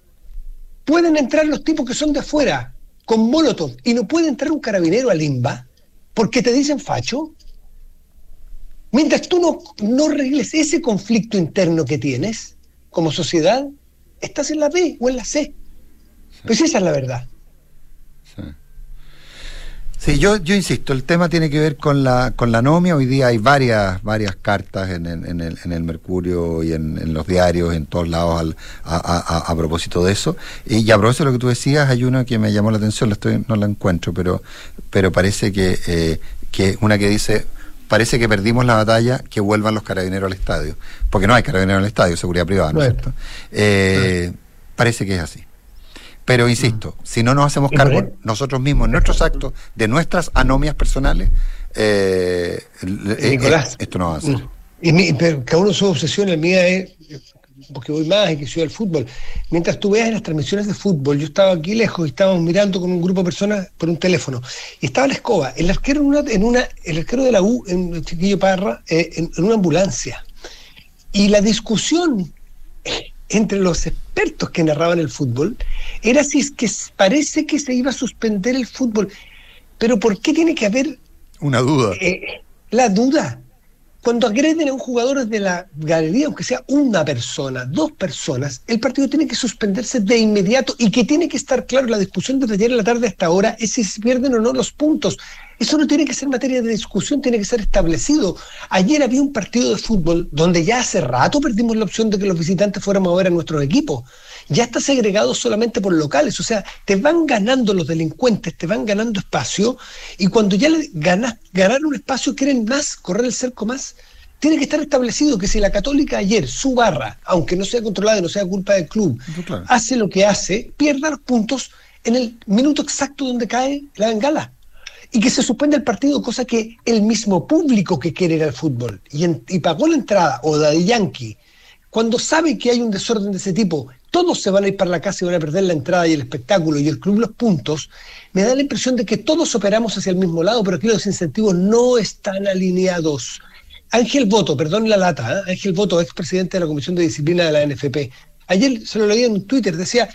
Speaker 5: Pueden entrar los tipos que son de afuera con molotov y no puede entrar un carabinero al IMBA porque te dicen facho. Mientras tú no, no arregles ese conflicto interno que tienes como sociedad, estás en la B o en la C. Pues esa es la verdad.
Speaker 2: Sí, yo, yo insisto, el tema tiene que ver con la, con la anomia. Hoy día hay varias, varias cartas en, en, el, en el Mercurio y en, los diarios, en todos lados, a, propósito de eso. Y, a propósito de lo que tú decías, hay una que me llamó la atención, la estoy, no la encuentro, pero, pero parece que, eh, que una que dice, parece que perdimos la batalla, que vuelvan los carabineros al estadio. Porque no hay carabineros al estadio, seguridad privada, ¿no es cierto? Eh, parece que es así. Pero insisto, si no nos hacemos cargo nosotros mismos, en nuestros actos, de nuestras anomias personales, eh, eh, eh, esto no va a ser.
Speaker 5: Y pero cada uno su obsesión, la mía es, porque voy más y que soy al fútbol. Mientras tú veas en las transmisiones de fútbol, yo estaba aquí lejos y estábamos mirando con un grupo de personas por un teléfono. Y estaba la escoba, el arquero en una, en una el arquero de la U, en el chiquillo Parra, en una ambulancia. Y la discusión entre los expertos que narraban el fútbol era si es que parece que se iba a suspender el fútbol. Pero ¿por qué tiene que haber...
Speaker 2: Una duda.
Speaker 5: Eh, la duda. Cuando agreden a un jugador de la galería, aunque sea una persona, dos personas, el partido tiene que suspenderse de inmediato y que tiene que estar claro, la discusión desde ayer en la tarde hasta ahora es si se pierden o no los puntos. Eso no tiene que ser materia de discusión, tiene que ser establecido. Ayer había un partido de fútbol donde ya hace rato perdimos la opción de que los visitantes fuéramos a ver a nuestros equipos. Ya está segregado solamente por locales, o sea, te van ganando los delincuentes, te van ganando espacio, y cuando ya ganas, ganaron un espacio, quieren más, correr el cerco más. Tiene que estar establecido que si la Católica ayer, su barra, aunque no sea controlada y no sea culpa del club, hace lo que hace, pierda los puntos en el minuto exacto donde cae la bengala y que se suspende el partido, cosa que el mismo público que quiere ir al fútbol y, pagó la entrada, o de Yankee, cuando sabe que hay un desorden de ese tipo, todos se van a ir para la casa y van a perder la entrada y el espectáculo y el club los puntos, me da la impresión de que todos operamos hacia el mismo lado, pero aquí los incentivos no están alineados. Ángel Voto, perdón la lata, ¿eh? Ángel Voto, expresidente de la Comisión de Disciplina de la NFP, ayer se lo leí en Twitter, decía,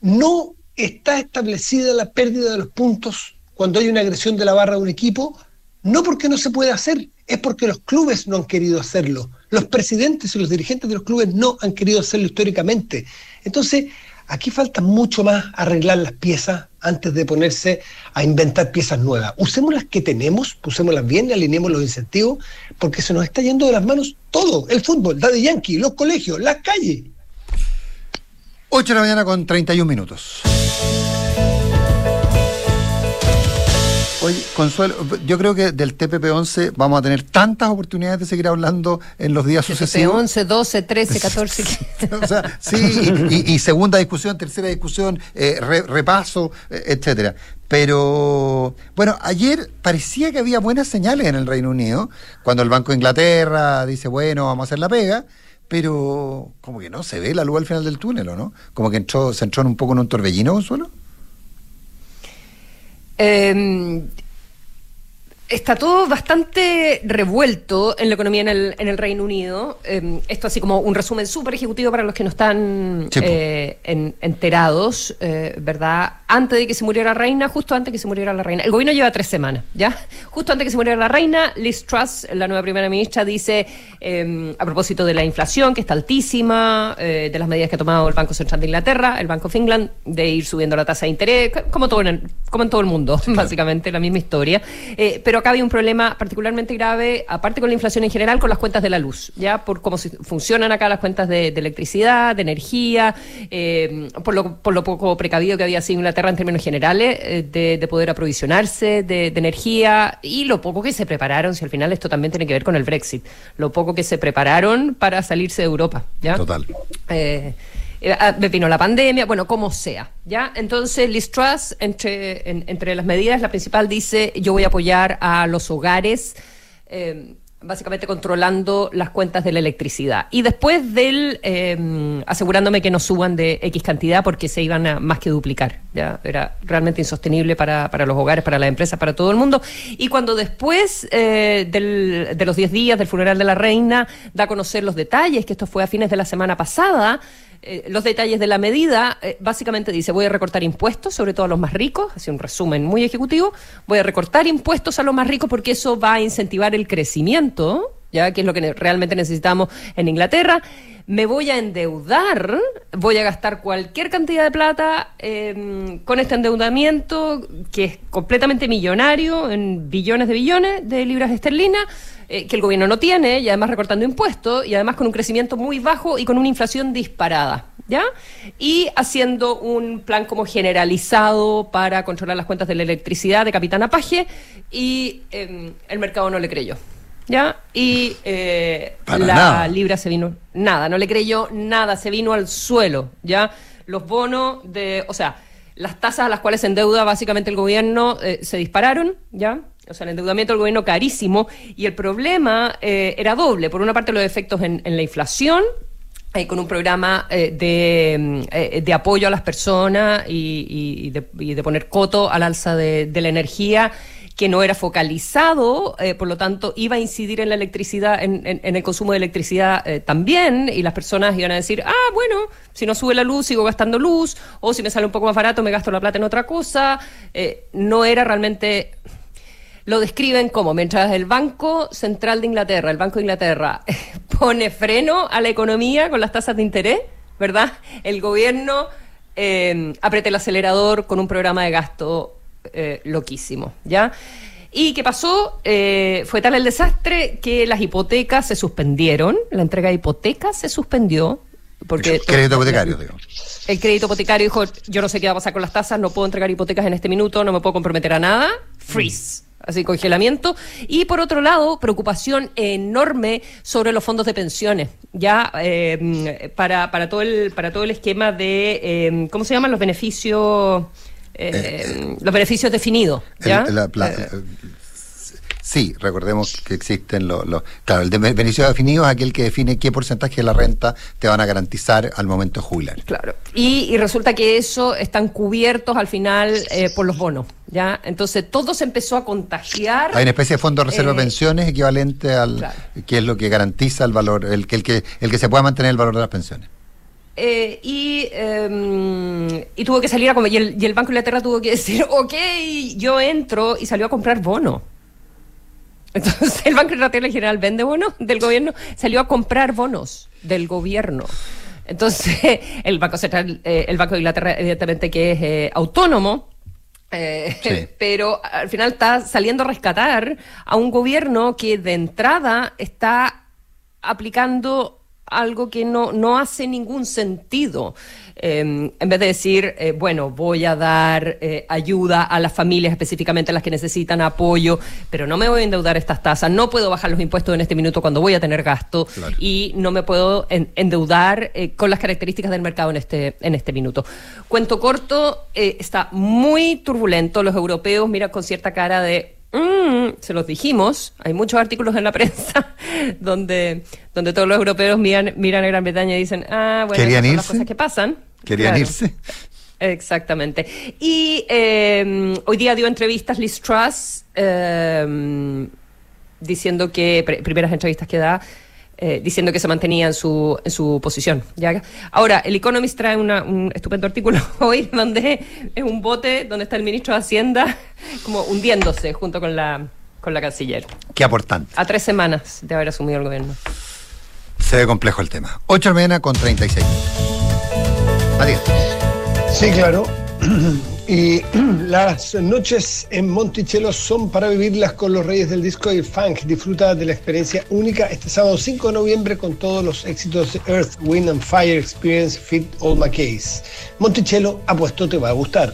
Speaker 5: no está establecida la pérdida de los puntos cuando hay una agresión de la barra de un equipo, no porque no se puede hacer, es porque los clubes no han querido hacerlo. Los presidentes y los dirigentes de los clubes no han querido hacerlo históricamente. Entonces, aquí falta mucho más arreglar las piezas antes de ponerse a inventar piezas nuevas. Usemos las que tenemos, usémoslas bien, alineemos los incentivos, porque se nos está yendo de las manos todo, el fútbol, de Yankee, los colegios, las calles.
Speaker 2: 8 de la mañana con 31 minutos. Oye, Consuelo, yo creo que del TPP-11 vamos a tener tantas oportunidades de seguir hablando en los días sucesivos.
Speaker 3: 11, 12, 13, 14.
Speaker 2: o sea, sí, y, y, segunda discusión, tercera discusión, eh, re, repaso, eh, etcétera. Pero bueno, ayer parecía que había buenas señales en el Reino Unido, cuando el Banco de Inglaterra dice, bueno, vamos a hacer la pega, pero como que no se ve la luz al final del túnel, ¿o no? Como que entró, se entró un poco en un torbellino, Consuelo.
Speaker 3: Eh, Está todo bastante revuelto en la economía en el, en el Reino Unido. Eh, esto así como un resumen súper ejecutivo para los que no están eh, en, enterados, eh, ¿verdad? Antes de que se muriera la reina, justo antes de que se muriera la reina. El gobierno lleva tres semanas, ¿ya? Justo antes de que se muriera la reina, Liz Truss, la nueva primera ministra, dice, a propósito de la inflación, que está altísima, de las medidas que ha tomado el Banco Central de Inglaterra, el Banco England, de ir subiendo la tasa de interés, como, todo en, como en todo el mundo, básicamente, la misma historia. pero acá había un problema particularmente grave, aparte con la inflación en general, con las cuentas de la luz, ya por cómo funcionan acá las cuentas de, electricidad, de energía, eh, por, lo, por, lo, poco precavido que había sido Inglaterra en términos generales eh, de, poder aprovisionarse de, energía y lo poco que se prepararon, si al final esto también tiene que ver con el Brexit, lo poco que se prepararon para salirse de Europa, ¿ya?
Speaker 2: Total.
Speaker 3: Eh, me eh, ah, vino la pandemia, bueno, como sea, ¿ya? Entonces, Liz entre, entre las medidas, la principal dice, yo voy a apoyar a los hogares, eh, básicamente controlando las cuentas de la electricidad. Y después del, eh, asegurándome que no suban de X cantidad porque se iban a más que duplicar, ¿ya? Era realmente insostenible para, para los hogares, para las empresas, para todo el mundo. Y cuando después del, de los 10 días del funeral de la reina, da a conocer los detalles, que esto fue a fines de la semana pasada, eh, los detalles de la medida, eh, básicamente dice, voy a recortar impuestos, sobre todo a los más ricos, así un resumen muy ejecutivo, voy a recortar impuestos a los más ricos porque eso va a incentivar el crecimiento, ya que es lo que realmente necesitamos en Inglaterra. Me voy a endeudar, voy a gastar cualquier cantidad de plata em, con este endeudamiento que es completamente millonario, en billones de billones de libras esterlinas eh, que el gobierno no tiene, y además recortando impuestos, y además con un crecimiento muy bajo y con una inflación disparada. ¿Ya? Y haciendo un plan como generalizado para controlar las cuentas de la electricidad de Capitán Paje y em, el mercado no le creyó. ¿Ya? Y eh, la libra se vino, nada, no le creyó nada, se vino al suelo, ¿ya? Los bonos de, o sea, las tasas a las cuales se endeuda básicamente el gobierno eh, se dispararon, ¿ya? O sea, el endeudamiento del gobierno carísimo y el problema eh, era doble. Por una parte, los efectos en, la inflación, eh, con un programa eh, mm, de, apoyo a las personas y, de, poner coto al alza de, la energía que no era focalizado, por lo tanto iba a incidir en la electricidad, en, el consumo de electricidad también, y las personas iban a decir, ah, bueno, si no sube la luz, sigo gastando luz, o si me sale un poco más barato, me gasto la plata en otra cosa. no era realmente lo describen como mientras el Banco Central de Inglaterra, el Banco de Inglaterra, pone freno a la economía con las tasas de interés, ¿verdad? El gobierno eh, aprieta el acelerador con un programa de gasto eh, loquísimo, ¿ya? ¿Y qué pasó? Eh, fue tal el desastre que las hipotecas se suspendieron, la entrega de hipotecas se suspendió. Porque
Speaker 2: el crédito hipotecario, digo.
Speaker 3: El crédito hipotecario dijo, yo no sé qué va a pasar con las tasas, no puedo entregar hipotecas en este minuto, no me puedo comprometer a nada. Freeze así congelamiento. Y por otro lado, preocupación enorme sobre los fondos de pensiones, ya eh, para, para, todo el, para todo el esquema de, eh, ¿cómo se llaman? Los beneficios... Eh, los beneficios definidos. ¿ya?
Speaker 2: Sí, recordemos que existen los, claro, el de beneficio definido es aquel que define qué porcentaje de la renta te van a garantizar al momento de jubilar.
Speaker 3: Claro. Y, resulta que eso están cubiertos al final eh, por los bonos, ¿ya? Entonces todo se empezó a contagiar.
Speaker 2: Hay una especie de fondo de reserva de eh, pensiones equivalente al que es lo que garantiza el valor, el que el que el que se pueda mantener el valor de las pensiones.
Speaker 3: Eh, y, em, y tuvo que salir a comer. Y el, y el Banco de Inglaterra tuvo que decir, ok, yo entro y salió a comprar bonos. Entonces el Banco Internacional General vende bonos del gobierno, salió a comprar bonos del gobierno. Entonces el Banco Central, eh, el Banco de Inglaterra, evidentemente que es eh, autónomo, eh, pero al final está saliendo a rescatar a un gobierno que de entrada está aplicando algo que no, no hace ningún sentido. Eh, en vez de decir, eh, bueno, voy a dar eh, ayuda a las familias, específicamente a las que necesitan apoyo, pero no me voy a endeudar estas tasas, no puedo bajar los impuestos en este minuto cuando voy a tener gasto
Speaker 2: Claro.
Speaker 3: y no me puedo en- endeudar eh, con las características del mercado en este, en este minuto. Cuento corto, está muy turbulento. Los europeos miran con cierta cara de "Mm", se los dijimos, hay muchos artículos en la prensa donde, donde todos los europeos miran, miran a Gran Bretaña y dicen, ah, bueno,
Speaker 2: ¿Querían
Speaker 3: esas son las cosas que pasan.
Speaker 2: ¿Querían
Speaker 3: Claro.
Speaker 2: irse?
Speaker 3: Exactamente. Y eh, hoy día dio entrevistas Liz Truss eh, diciendo que, pr- primeras entrevistas que da, eh, diciendo que se mantenía en su, en su posición. ¿ya? Ahora, el Economist trae una- un estupendo artículo hoy donde es un bote donde está el ministro de Hacienda como hundiéndose junto con la, con la canciller.
Speaker 2: Qué aportante.
Speaker 3: A tres semanas de haber asumido el gobierno.
Speaker 2: Se ve complejo el tema. 8 de la mañana con 36. Matías.
Speaker 5: Sí, claro. Y las noches en Monticello son para vivirlas con los reyes del disco y funk. Disfruta de la experiencia única este sábado 5 de noviembre con todos los éxitos de Earth, Wind and Fire Experience Fit All My Case. Monticello, apuesto te va a gustar.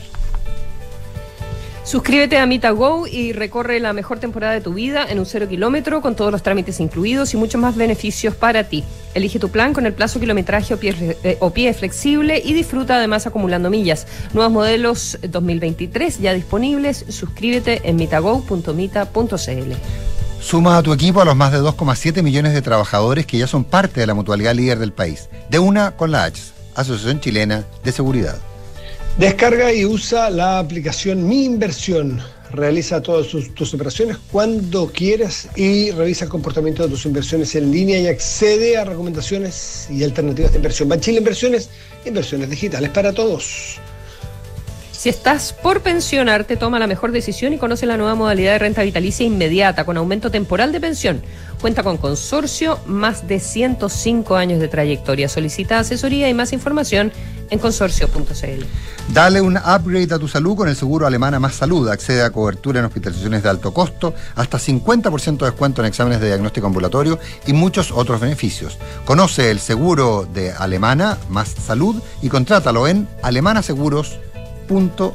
Speaker 3: Suscríbete a MitaGo y recorre la mejor temporada de tu vida en un cero kilómetro con todos los trámites incluidos y muchos más beneficios para ti. Elige tu plan con el plazo kilometraje o pie, eh, flexible y disfruta además acumulando millas. Nuevos modelos 2023 ya disponibles. Suscríbete en mitago.mita.cl.
Speaker 2: Suma a tu equipo a los más de 2,7 millones de trabajadores que ya son parte de la mutualidad líder del país. De una con la H, Asociación Chilena de Seguridad.
Speaker 5: Descarga y usa la aplicación Mi Inversión. Realiza todas tus, operaciones cuando quieras y revisa el comportamiento de tus inversiones en línea y accede a recomendaciones y alternativas de inversión. Banchile Inversiones, inversiones digitales para todos.
Speaker 3: Si estás por pensionarte, toma la mejor decisión y conoce la nueva modalidad de renta vitalicia inmediata con aumento temporal de pensión. Cuenta con consorcio, más de 105 años de trayectoria. Solicita asesoría y más información en consorcio.cl.
Speaker 2: Dale un upgrade a tu salud con el seguro Alemana Más Salud. Accede a cobertura en hospitalizaciones de alto costo, hasta 50% de descuento en exámenes de diagnóstico ambulatorio y muchos otros beneficios. Conoce el seguro de Alemana Más Salud y contrátalo en alemanaseguros.cl.
Speaker 6: ¿Tu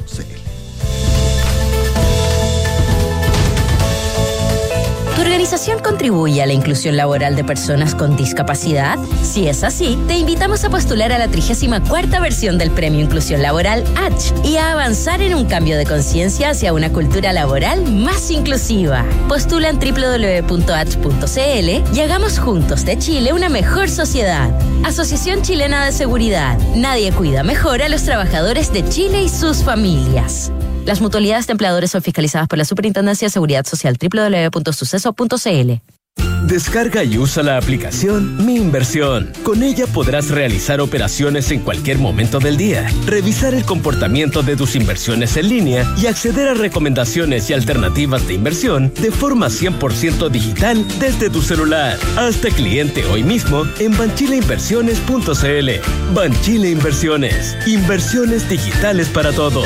Speaker 6: organización contribuye a la inclusión laboral de personas con discapacidad? Si es así, te invitamos a postular a la 34 versión del Premio Inclusión Laboral H y a avanzar en un cambio de conciencia hacia una cultura laboral más inclusiva. Postula en www.h.cl y hagamos juntos de Chile una mejor sociedad. Asociación Chilena de Seguridad. Nadie cuida mejor a los trabajadores de Chile y sus familias. Las mutualidades de empleadores son fiscalizadas por la Superintendencia de Seguridad Social www.suceso.cl.
Speaker 7: Descarga y usa la aplicación Mi Inversión. Con ella podrás realizar operaciones en cualquier momento del día, revisar el comportamiento de tus inversiones en línea y acceder a recomendaciones y alternativas de inversión de forma 100% digital desde tu celular. Hazte cliente hoy mismo en banchileinversiones.cl. Banchile Inversiones. Inversiones digitales para todos.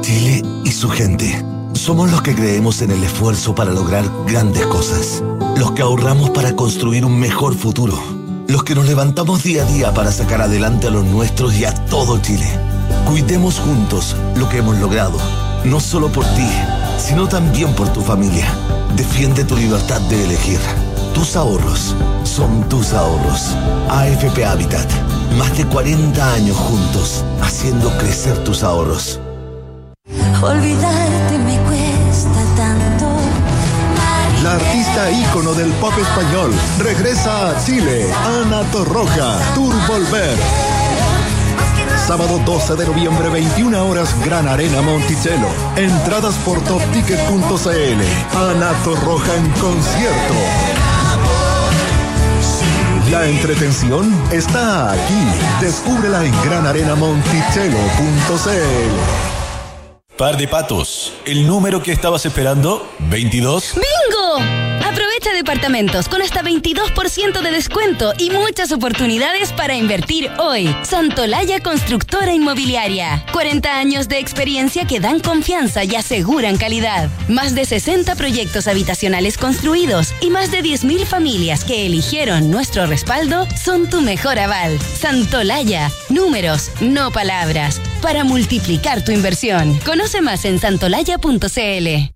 Speaker 8: Chile y su gente. Somos los que creemos en el esfuerzo para lograr grandes cosas. Los que ahorramos para construir un mejor futuro. Los que nos levantamos día a día para sacar adelante a los nuestros y a todo Chile. Cuidemos juntos lo que hemos logrado. No solo por ti, sino también por tu familia. Defiende tu libertad de elegir. Tus ahorros son tus ahorros. AFP Habitat. Más de 40 años juntos, haciendo crecer tus ahorros.
Speaker 9: Olvidarte me cuesta tanto.
Speaker 10: La artista ícono del pop español regresa a Chile, Ana Torroja, Tour Volver. Sábado 12 de noviembre, 21 horas, Gran Arena Monticello. Entradas por topticket.cl. Ana Torroja en concierto. La entretención está aquí. Descúbrela en granarenamonticello.cl.
Speaker 11: Par de patos. ¿El número que estabas esperando? ¿22?
Speaker 12: ¡Bingo! Aprovecha departamentos con hasta 22% de descuento y muchas oportunidades para invertir hoy. Santolaya Constructora Inmobiliaria. 40 años de experiencia que dan confianza y aseguran calidad. Más de 60 proyectos habitacionales construidos y más de 10.000 familias que eligieron nuestro respaldo son tu mejor aval. Santolaya. Números, no palabras. Para multiplicar tu inversión. Conoce más en santolaya.cl.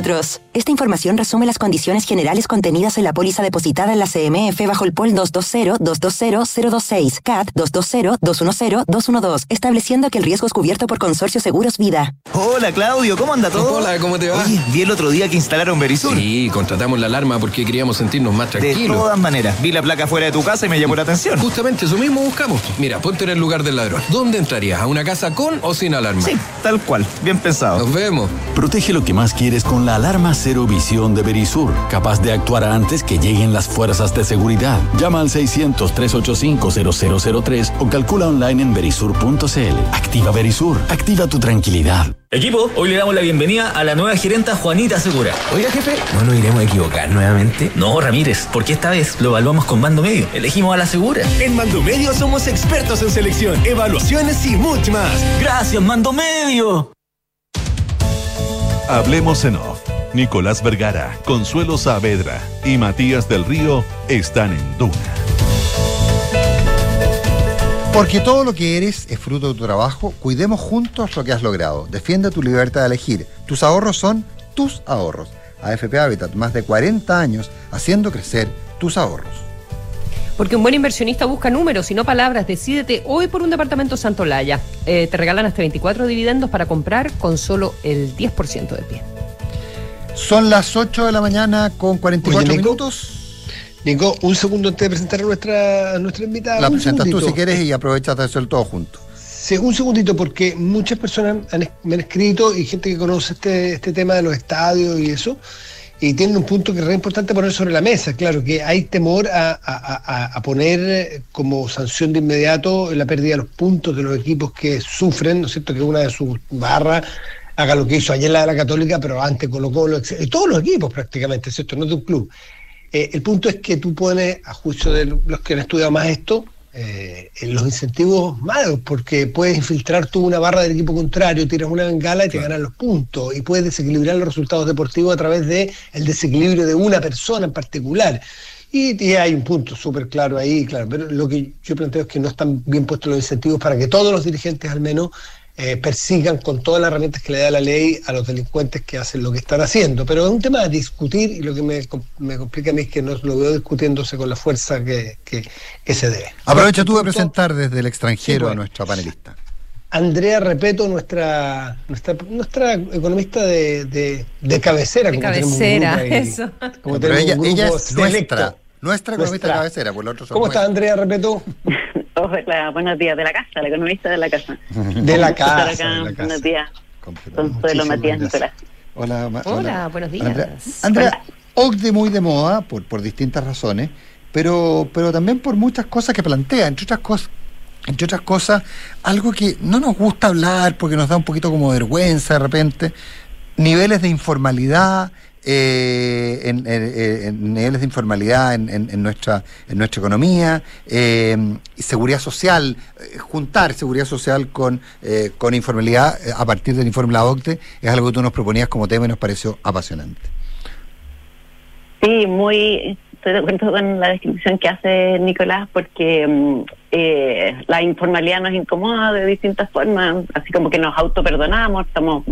Speaker 13: Esta información resume las condiciones generales contenidas en la póliza depositada en la CMF bajo el POL 220-220-026, CAT 220-210-212, estableciendo que el riesgo es cubierto por Consorcio Seguros Vida.
Speaker 14: Hola Claudio, ¿cómo anda todo?
Speaker 15: Hola, ¿cómo te va?
Speaker 14: Oye, vi el otro día que instalaron Verisur.
Speaker 15: Sí, contratamos la alarma porque queríamos sentirnos más tranquilos.
Speaker 14: De todas maneras, vi la placa fuera de tu casa y me llamó la atención.
Speaker 15: Justamente eso mismo buscamos. Mira, ponte en el lugar del ladrón. ¿Dónde entrarías? ¿A una casa con o sin alarma?
Speaker 14: Sí, tal cual. Bien pensado.
Speaker 15: Nos vemos.
Speaker 11: Protege lo que más quieres con la alarma Cero Visión de Verisur, capaz de actuar antes que lleguen las fuerzas de seguridad. Llama al 600-385-0003 o calcula online en verisur.cl. Activa Verisur, activa tu tranquilidad.
Speaker 16: Equipo, hoy le damos la bienvenida a la nueva gerenta Juanita Segura.
Speaker 14: Oiga, jefe, ¿no nos iremos a equivocar nuevamente?
Speaker 16: No, Ramírez, porque esta vez lo evaluamos con Mando Medio. Elegimos a la Segura.
Speaker 17: En Mando Medio somos expertos en selección, evaluaciones y mucho más.
Speaker 16: Gracias, Mando Medio.
Speaker 1: Hablemos en off. Nicolás Vergara, Consuelo Saavedra y Matías del Río están en Duna.
Speaker 2: Porque todo lo que eres es fruto de tu trabajo, cuidemos juntos lo que has logrado. Defiende tu libertad de elegir. Tus ahorros son tus ahorros. AFP Habitat, más de 40 años haciendo crecer tus ahorros.
Speaker 3: Porque un buen inversionista busca números y no palabras. Decídete hoy por un departamento Santolaya. Eh, te regalan hasta 24 dividendos para comprar con solo el 10% del pie.
Speaker 2: Son las 8 de la mañana con 44
Speaker 5: Oye, Nico,
Speaker 2: minutos.
Speaker 5: Nico, un segundo antes de presentar a nuestra, a nuestra invitada.
Speaker 2: La presentas tú si quieres y aprovechas de hacer todo junto.
Speaker 5: Sí, un segundito, porque muchas personas han me han escrito y gente que conoce este, este tema de los estadios y eso, y tienen un punto que es re importante poner sobre la mesa. Claro, que hay temor a, a- a- poner eh, como sanción de inmediato la pérdida de los puntos de los equipos que sufren, ¿no es cierto?, que una de sus barras haga lo que hizo ayer la de la Católica, pero antes Colo Colo, etc. y todos los equipos prácticamente, ¿cierto?, no de un club. Eh, el punto es que tú pones, a juicio de los que han estudiado más esto, eh, en los incentivos malos, porque puedes infiltrar tú una barra del equipo contrario, tiras una bengala y te ganan los puntos, y puedes desequilibrar los resultados deportivos a través de el desequilibrio de una persona en particular. Y, y hay un punto súper claro ahí, claro, pero lo que yo planteo es que no están bien puestos los incentivos para que todos los dirigentes al menos eh, persigan con todas las herramientas que le da la ley a los delincuentes que hacen lo que están haciendo. Pero es un tema a discutir y lo que me, me complica a mí es que no lo veo discutiéndose con la fuerza que, que- que se debe.
Speaker 2: Aprovecha tú de presentar desde el extranjero
Speaker 5: Sí,
Speaker 2: a nuestra panelista.
Speaker 5: Andrea Repeto, nuestra, nuestra, nuestra economista de, de, de cabecera.
Speaker 3: De
Speaker 5: como tenemos un
Speaker 3: cabecera,
Speaker 5: grupo ahí.
Speaker 3: eso.
Speaker 5: Como
Speaker 2: Pero
Speaker 5: tenemos
Speaker 2: ella,
Speaker 5: un
Speaker 2: ella es nuestra, economista
Speaker 5: Nuestra.
Speaker 2: de cabecera, por lo otro son
Speaker 5: ¿Cómo está Andrea Repeto?
Speaker 18: Hola, buenos días de la casa, la economista de la casa.
Speaker 5: De la casa,
Speaker 18: acá,
Speaker 5: de la casa.
Speaker 18: Buenos días, Consuelo, Matías. Nicolás.
Speaker 2: Hola,
Speaker 3: Hola, buenos días.
Speaker 2: Andrea, Andrea, OCDE muy de moda por, por distintas razones, pero, pero también por muchas cosas que plantea, entre otras cosas. Entre otras cosas, algo que no nos gusta hablar porque nos da un poquito como vergüenza de repente, niveles de informalidad, eh, en, en- en niveles de informalidad en, en- en nuestra en nuestra economía, eh, y seguridad social, eh, juntar seguridad social con, eh, con informalidad a partir del informe de la OCDE es algo que tú nos proponías como tema y nos pareció apasionante.
Speaker 18: Sí, muy, estoy de acuerdo con la descripción que hace Nicolás porque mm, eh, la informalidad nos incomoda de distintas formas, así como que nos autoperdonamos, estamos,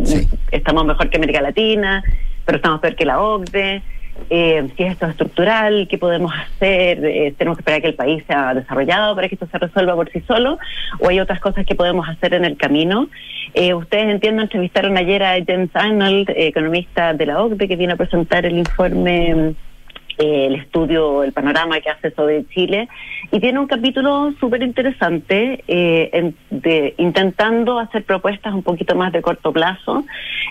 Speaker 18: estamos mejor que América Latina, pero estamos peor que la OCDE. eh, si esto es estructural, qué podemos hacer, eh, tenemos que esperar que el país sea desarrollado para que esto se resuelva por sí solo, o hay otras cosas que podemos hacer en el camino. Eh, ustedes entiendo, entrevistaron ayer a James Arnold, economista de la OCDE, que viene a presentar el informe eh, el estudio, el panorama que hace sobre Chile, y tiene un capítulo súper interesante eh, de, intentando hacer propuestas un poquito más de corto plazo,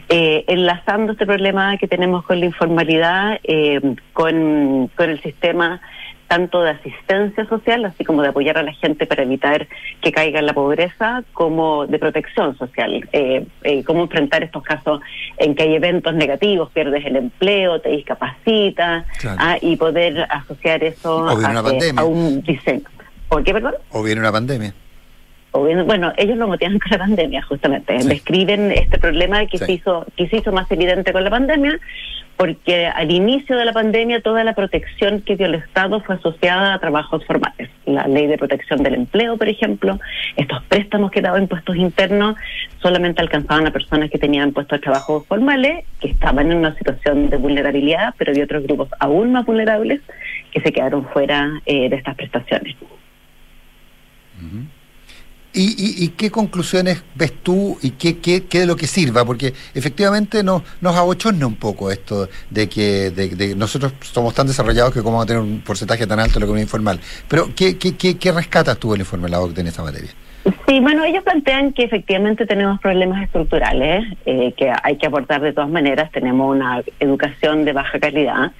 Speaker 18: eh, enlazando este problema que tenemos con la informalidad, eh, con, con el sistema tanto de asistencia social, así como de apoyar a la gente para evitar que caiga en la pobreza, como de protección social. Eh, eh, cómo enfrentar estos casos en que hay eventos negativos, pierdes el empleo, te discapacitas,
Speaker 2: Claro.
Speaker 18: ah, y poder asociar eso a, que-
Speaker 2: pandemia.
Speaker 18: a un diseño. ¿Por qué, perdón?
Speaker 2: O viene una pandemia.
Speaker 18: O bien, bueno, ellos lo motivan con la pandemia, justamente. Describen este problema que,
Speaker 2: Sí.
Speaker 18: se hizo, que se hizo más evidente con la pandemia, porque al inicio de la pandemia toda la protección que dio el Estado fue asociada a trabajos formales. La ley de protección del empleo, por ejemplo, estos préstamos que daban impuestos internos solamente alcanzaban a personas que tenían puestos de trabajo formales, que estaban en una situación de vulnerabilidad, pero había otros grupos aún más vulnerables que se quedaron fuera eh, de estas prestaciones.
Speaker 2: ¿Y, y, y qué conclusiones ves tú y qué, qué, qué de lo que sirva? Porque efectivamente nos, nos abochorna un poco esto de que de, de- nosotros somos tan desarrollados que cómo vamos a tener un porcentaje tan alto de la economía informal. Pero ¿qué, qué, qué, qué rescatas tú del informe de la OCDE en esa materia?
Speaker 18: Sí, bueno, ellos plantean que efectivamente tenemos problemas estructurales eh, que hay que abordar de todas maneras. Tenemos una educación de baja calidad,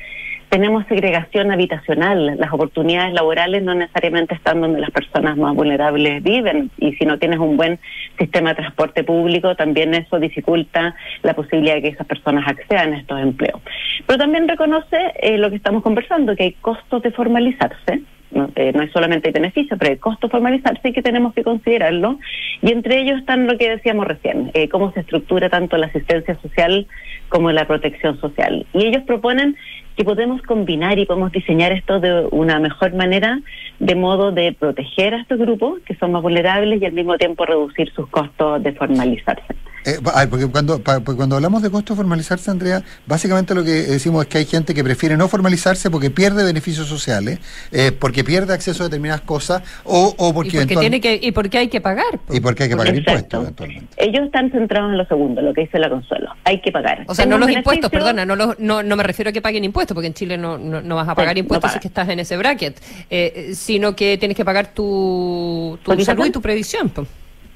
Speaker 18: tenemos segregación habitacional, las oportunidades laborales no necesariamente están donde las personas más vulnerables viven y si no tienes un buen sistema de transporte público, también eso dificulta la posibilidad de que esas personas accedan a estos empleos. Pero también reconoce eh, lo que estamos conversando, que hay costos de formalizarse. No, Eh, no es solamente beneficio, pero hay costo formalizarse y que tenemos que considerarlo. Y entre ellos están lo que decíamos recién, eh, cómo se estructura tanto la asistencia social como la protección social. Y ellos proponen que podemos combinar y podemos diseñar esto de una mejor manera, de modo de proteger a estos grupos que son más vulnerables y al mismo tiempo reducir sus costos de formalizarse.
Speaker 2: Eh, porque cuando, porque cuando hablamos de costo de formalizarse, Andrea, básicamente lo que decimos es que hay gente que prefiere no formalizarse porque pierde beneficios sociales, eh, porque pierde acceso a determinadas cosas o, o porque,
Speaker 3: y porque
Speaker 2: eventual-
Speaker 3: tiene que y porque hay que pagar. po.
Speaker 2: y porque hay que pagar
Speaker 18: Exacto.
Speaker 2: impuestos eventualmente.
Speaker 18: Ellos están centrados en lo segundo, lo que dice la Consuelo. Hay que pagar.
Speaker 3: O sea, no los impuestos, perdona, no, los, no, no me refiero a que paguen impuestos, porque en Chile no, no, no vas a pagar
Speaker 18: Sí, no
Speaker 3: impuestos si es que estás en ese bracket, eh, eh, sino que tienes que pagar tu, tu salud y tu previsión.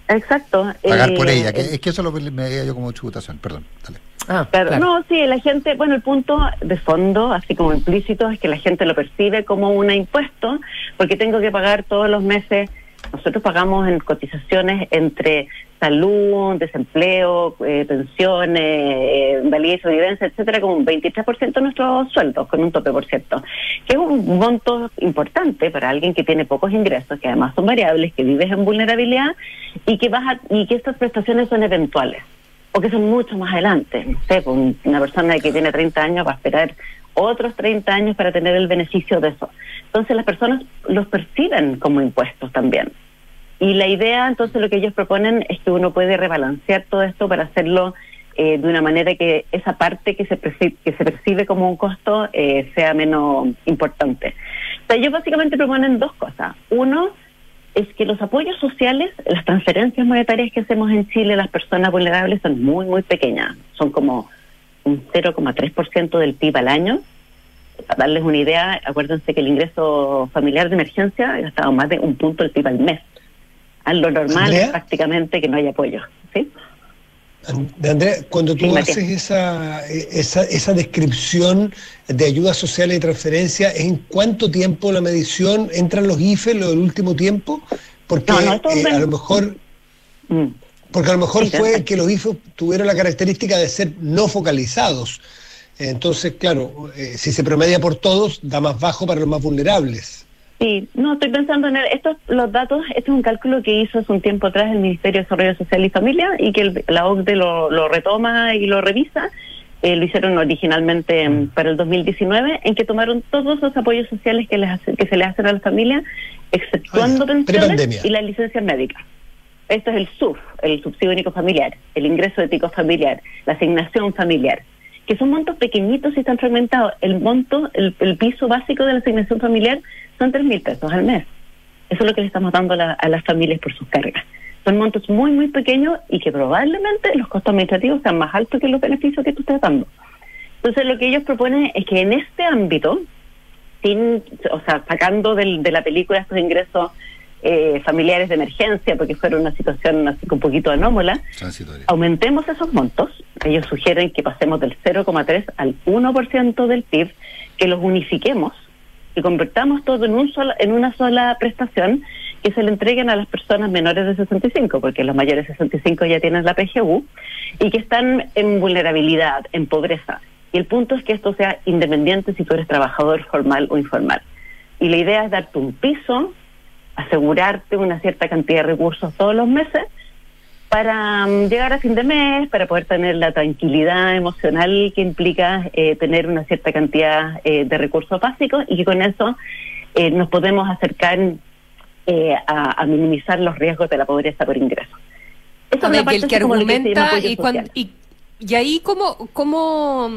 Speaker 18: Exacto.
Speaker 2: Pagar por
Speaker 18: eh,
Speaker 2: ella, que, es que eso lo me veía yo como tributación, perdón. Dale.
Speaker 3: Ah,
Speaker 18: Claro, no, sí, la gente, bueno, el punto de fondo, así como implícito, es que la gente lo percibe como un impuesto, porque tengo que pagar todos los meses. Nosotros pagamos en cotizaciones entre salud, desempleo, eh, pensiones, eh, validez y sobrevivencia, etcétera, como un 23% de nuestros sueldos, con un tope, por cierto, que es un monto importante para alguien que tiene pocos ingresos, que además son variables, que vives en vulnerabilidad y que vas y que estas prestaciones son eventuales o que son mucho más adelante. No sé, pues, un- una persona que tiene 30 años va a esperar otros 30 años para tener el beneficio de eso. Entonces las personas los perciben como impuestos también. Y la idea, entonces, lo que ellos proponen es que uno puede rebalancear todo esto para hacerlo eh, de una manera que esa parte que se percibe, que se percibe como un costo eh, sea menos importante. O sea, ellos básicamente proponen dos cosas. Uno, es que los apoyos sociales, las transferencias monetarias que hacemos en Chile a las personas vulnerables son muy, muy pequeñas. Son como un 0,3% del PIB al año. Para darles una idea, acuérdense que el ingreso familiar de emergencia ha gastado más de un punto del PIB al mes. A lo normal
Speaker 5: Andrea.
Speaker 18: es prácticamente que no hay apoyo. ¿sí?
Speaker 5: Andrea, cuando tú
Speaker 18: Sí,
Speaker 5: haces esa, esa, esa descripción de ayuda social y transferencia, ¿en cuánto tiempo la medición entran los IFE, lo del último tiempo? Porque
Speaker 18: No, no,
Speaker 5: eh, a lo mejor,
Speaker 18: Mm.
Speaker 5: Porque a lo mejor fue que los IFE tuvieron la característica de ser no focalizados. Entonces, claro, eh, si se promedia por todos, da más bajo para los más vulnerables.
Speaker 18: Sí, no, estoy pensando en el- estos los datos, este es un cálculo que hizo hace un tiempo atrás el Ministerio de Desarrollo Social y Familia y que el- la OCDE lo, lo retoma y lo revisa. Eh, lo hicieron originalmente para el 2019, en que tomaron todos los apoyos sociales que, les hace- que se le hacen a las familias, exceptuando pensiones
Speaker 5: prepandemia.
Speaker 18: y las licencias médicas. Esto es el SUF, el subsidio único familiar, el ingreso ético familiar, la asignación familiar. que son montos pequeñitos y están fragmentados. El monto, el, piso básico de la asignación familiar son tres mil pesos al mes. Eso es lo que le estamos dando la- a las familias por sus cargas. Son montos muy, muy pequeños y que probablemente los costos administrativos sean más altos que los beneficios que tú estás dando. Entonces, lo que ellos proponen es que en este ámbito, sin, o sea, sacando del- de la película estos ingresos eh, familiares de emergencia, porque fueron una situación así un poquito anómala, aumentemos esos montos. Ellos sugieren que pasemos del 0,3 al 1% del PIB, que los unifiquemos, que convertamos todo en, un solo, en una sola prestación, que se le entreguen a las personas menores de 65, porque los mayores de 65 ya tienen la PGU, y que están en vulnerabilidad, en pobreza. Y el punto es que esto sea independiente si tú eres trabajador formal o informal. Y la idea es darte un piso, asegurarte una cierta cantidad de recursos todos los meses para mm, llegar a fin de mes, para poder tener la tranquilidad emocional que implica eh, tener una cierta cantidad eh, de recursos básicos y que con eso eh, nos podemos acercar eh, a, a minimizar los riesgos de la pobreza por ingreso. Esa
Speaker 3: A
Speaker 18: es la parte
Speaker 3: el que
Speaker 18: como
Speaker 3: argumenta y, cuan-
Speaker 18: social.
Speaker 3: y, y ahí cómo, cómo,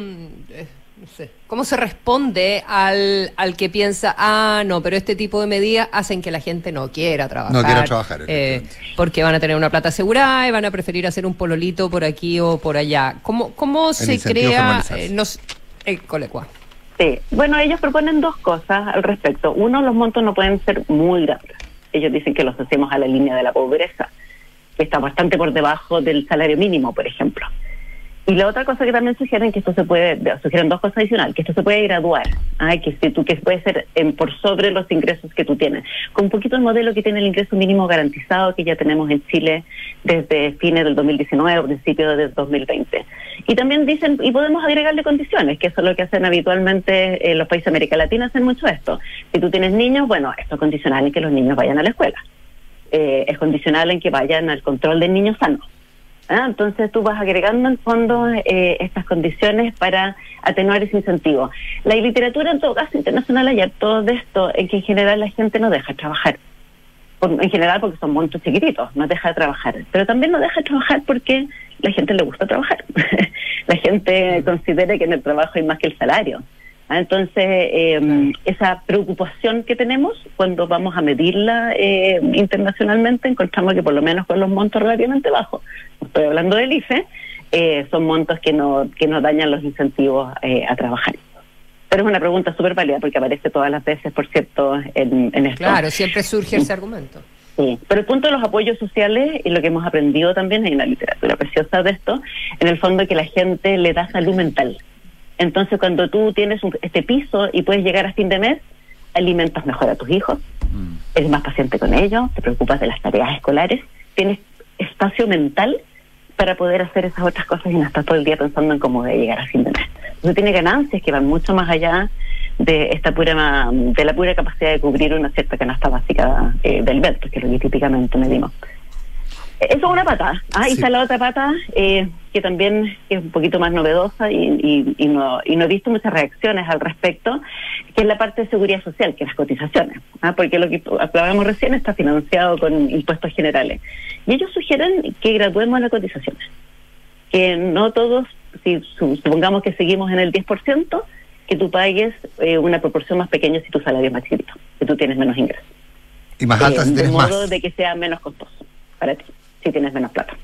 Speaker 3: cómo se responde al, al que piensa, ah, no, pero este tipo de medidas hacen que la gente no quiera trabajar.
Speaker 2: No quiera trabajar,
Speaker 3: eh, porque van a tener una plata asegurada y van a preferir hacer un pololito por aquí o por allá. ¿Cómo, cómo se crea? eh, nos- eh, colecua.
Speaker 18: Sí, bueno, ellos proponen dos cosas al respecto. Uno, los montos no pueden ser muy grandes. Ellos dicen que los hacemos a la línea de la pobreza, que está bastante por debajo del salario mínimo, por ejemplo. Y la otra cosa que también sugieren que esto se puede, sugieren dos cosas adicionales, que esto se puede graduar, que si puede ser en- por sobre los ingresos que tú tienes, con un poquito el modelo que tiene el ingreso mínimo garantizado que ya tenemos en Chile desde fines del 2019 o principios del 2020. Y también dicen, y podemos agregarle condiciones, que eso es lo que hacen habitualmente eh, los países de América Latina, hacen mucho esto. Si tú tienes niños, bueno, esto es condicional en que los niños vayan a la escuela. Eh, es condicional en que vayan al control del niño sano. Ah, Entonces tú vas agregando en fondo eh, estas condiciones para atenuar ese incentivo. La literatura en todo caso internacional hay todo de esto en que en general la gente no deja de trabajar. Por- en general porque son montos chiquititos, no deja de trabajar. Pero también no deja de trabajar porque la gente le gusta trabajar. la gente considera que en el trabajo hay más que el salario. Ah, Entonces, eh, esa preocupación que tenemos cuando vamos a medirla eh, internacionalmente, encontramos que por lo menos con los montos relativamente bajos, estoy hablando del IFE, eh, son montos que no, que no dañan los incentivos eh, a trabajar. Pero es una pregunta súper válida porque aparece todas las veces, por cierto, en, en esto.
Speaker 3: Claro, siempre surge ese argumento.
Speaker 18: Sí, pero el punto de los apoyos sociales y lo que hemos aprendido también, hay una literatura preciosa de esto, en el fondo que la gente le da salud mental. Entonces, cuando tú tienes un- este piso y puedes llegar a fin de mes, alimentas mejor a tus hijos, eres más paciente con ellos, te preocupas de las tareas escolares, tienes espacio mental para poder hacer esas otras cosas y no estás todo el día pensando en cómo voy a llegar a fin de mes. Entonces tiene ganancias que van mucho más allá de esta pura de la pura capacidad de cubrir una cierta canasta básica eh, del BELT, que es lo que típicamente medimos. Eh, Eso es una pata. Ah, y está la otra pata eh, que también es un poquito más novedosa y, y- y no, y no he visto muchas reacciones al respecto, que es la parte de seguridad social, que es las cotizaciones. Ah, porque lo que hablábamos recién está financiado con impuestos generales. Y ellos sugieren que graduemos las cotizaciones. Que no todos, si su- supongamos que seguimos en el 10%, que tú pagues eh, una proporción más pequeña si tu salario es más chiquito, si tú tienes menos ingresos.
Speaker 2: Y más
Speaker 18: Eh,
Speaker 2: altas si
Speaker 18: de
Speaker 2: tienes
Speaker 18: modo
Speaker 2: más.
Speaker 18: de que sea menos costoso para ti, si tienes menos plata.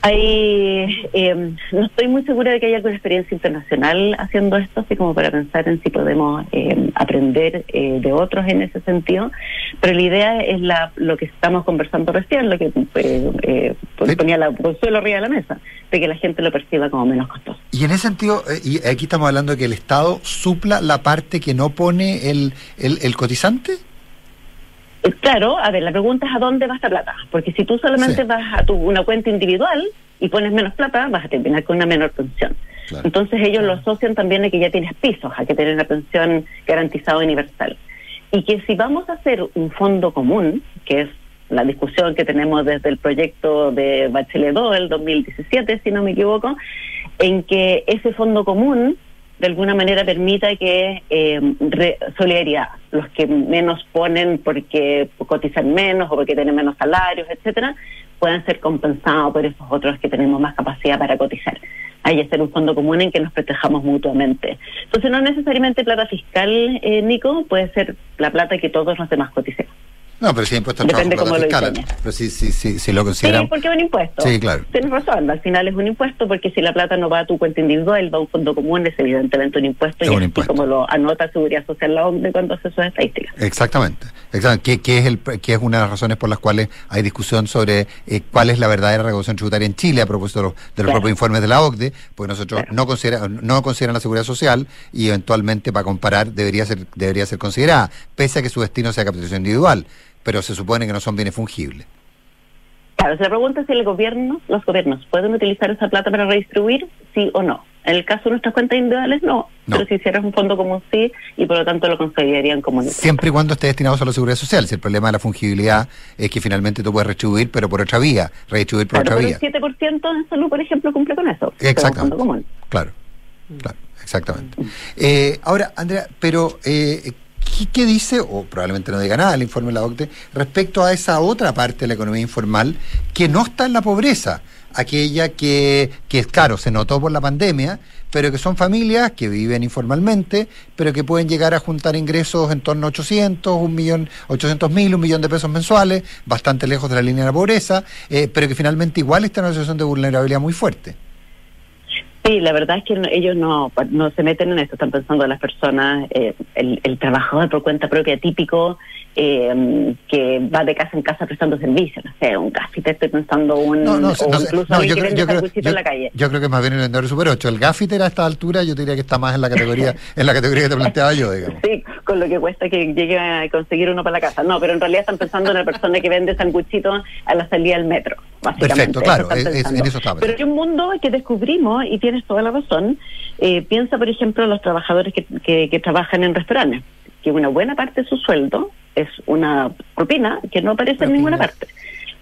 Speaker 18: Hay, eh, no estoy muy segura de que haya alguna experiencia internacional haciendo esto, así como para pensar en si podemos eh, aprender eh, de otros en ese sentido, pero la idea es la, lo que estamos conversando recién, lo que eh, eh, ponía la consuelo arriba de la mesa, de que la gente lo perciba como menos costoso.
Speaker 2: Y en ese sentido, eh, y aquí estamos hablando de que el Estado supla la parte que no pone el, el, el cotizante.
Speaker 18: Eh, Claro, a ver, la pregunta es a dónde va esta plata, porque si tú solamente vas a tu, una cuenta individual y pones menos plata, vas a terminar con una menor pensión. Entonces ellos lo asocian también a que ya tienes pisos, a que tienes una pensión garantizada universal. Y que si vamos a hacer un fondo común, que es la discusión que tenemos desde el proyecto de Bachelet 2 del 2017, si no me equivoco, en que ese fondo común de alguna manera permita que eh, re- solidaridad, los que menos ponen porque cotizan menos o porque tienen menos salarios, etcétera, puedan ser compensados por esos otros que tenemos más capacidad para cotizar. hay que ser un fondo común en que nos protejamos mutuamente. Entonces no necesariamente plata fiscal, eh, Nico, puede ser la plata que todos los demás coticemos.
Speaker 2: No, pero si hay impuesto al
Speaker 18: Depende
Speaker 2: trabajo,
Speaker 18: cómo lo
Speaker 2: fiscal. Pero sí, sí, sí, sí lo
Speaker 18: Sí,
Speaker 2: consideran.
Speaker 18: porque es un impuesto.
Speaker 2: Sí, claro.
Speaker 18: Tienes razón, al final es un impuesto porque si la plata no va a tu cuenta individual, va a un fondo común, es evidentemente un impuesto
Speaker 2: Es
Speaker 18: y
Speaker 2: un
Speaker 18: así
Speaker 2: impuesto.
Speaker 18: como lo anota Seguridad Social la OCDE cuando hace sus estadísticas.
Speaker 2: Exactamente, exactamente. Que, que es el, que es una de las razones por las cuales hay discusión sobre eh, cuál es la verdadera recaudación tributaria en Chile a propósito de los, de los
Speaker 18: Claro.
Speaker 2: propios informes de la OCDE, porque nosotros no considera, no consideran la seguridad social y eventualmente para comparar debería ser debería ser considerada, pese a que su destino sea capitalización individual, pero se supone que no son bienes fungibles.
Speaker 18: Claro, se pregunta si el gobierno, los gobiernos pueden utilizar esa plata para redistribuir, sí o no. En el caso de nuestras cuentas individuales, no.
Speaker 2: No.
Speaker 18: Pero si hicieras un fondo común, sí, y por lo tanto lo considerarían como
Speaker 2: Siempre y cuando esté destinado a la seguridad social. Si el problema de la fungibilidad es que finalmente tú puedes redistribuir, pero por otra vía, redistribuir por
Speaker 18: Claro,
Speaker 2: otra
Speaker 18: pero
Speaker 2: vía.
Speaker 18: el 7% en salud, por ejemplo, cumple con eso.
Speaker 2: Exactamente.
Speaker 18: fondo común.
Speaker 2: Claro, claro, exactamente. Eh, ahora, Andrea, pero eh, ¿qué, dice, o probablemente no diga nada el informe de la OCDE, respecto a esa otra parte de la economía informal que no está en la pobreza? Aquella que, que, claro, se notó por la pandemia, pero que son familias que viven informalmente, pero que pueden llegar a juntar ingresos en torno a 800, un millón, 800 mil, un millón de pesos mensuales, bastante lejos de la línea de la pobreza, eh, pero que finalmente igual está en una situación de vulnerabilidad muy fuerte.
Speaker 18: Sí, la verdad es que no- ellos no, no se meten en esto, están pensando en las personas, eh, el, el trabajador por cuenta propia típico eh, que va de casa en casa prestando servicios, no sé, un gaffiter, estoy pensando un,
Speaker 2: No, no,
Speaker 18: o
Speaker 2: no
Speaker 18: incluso
Speaker 2: no, yo creo, yo, creo, yo-
Speaker 18: en la calle.
Speaker 2: yo creo que más bien el vendedor de Super 8. El gaffiter a esta altura yo diría que está más en la categoría en la categoría que te planteaba yo, digamos.
Speaker 18: Sí, con lo que cuesta que llegue a conseguir uno para la casa. No, pero en realidad están pensando en la persona que vende sanguchitos a la salida del metro. Básicamente.
Speaker 2: Perfecto, claro,
Speaker 18: están
Speaker 2: es- en eso estaba
Speaker 18: Pero hay un mundo que descubrimos, y tienes toda la razón, eh, piensa, por ejemplo, en los trabajadores que, que, que trabajan en restaurantes, que una buena parte de su sueldo es una propina que no aparece en ninguna parte.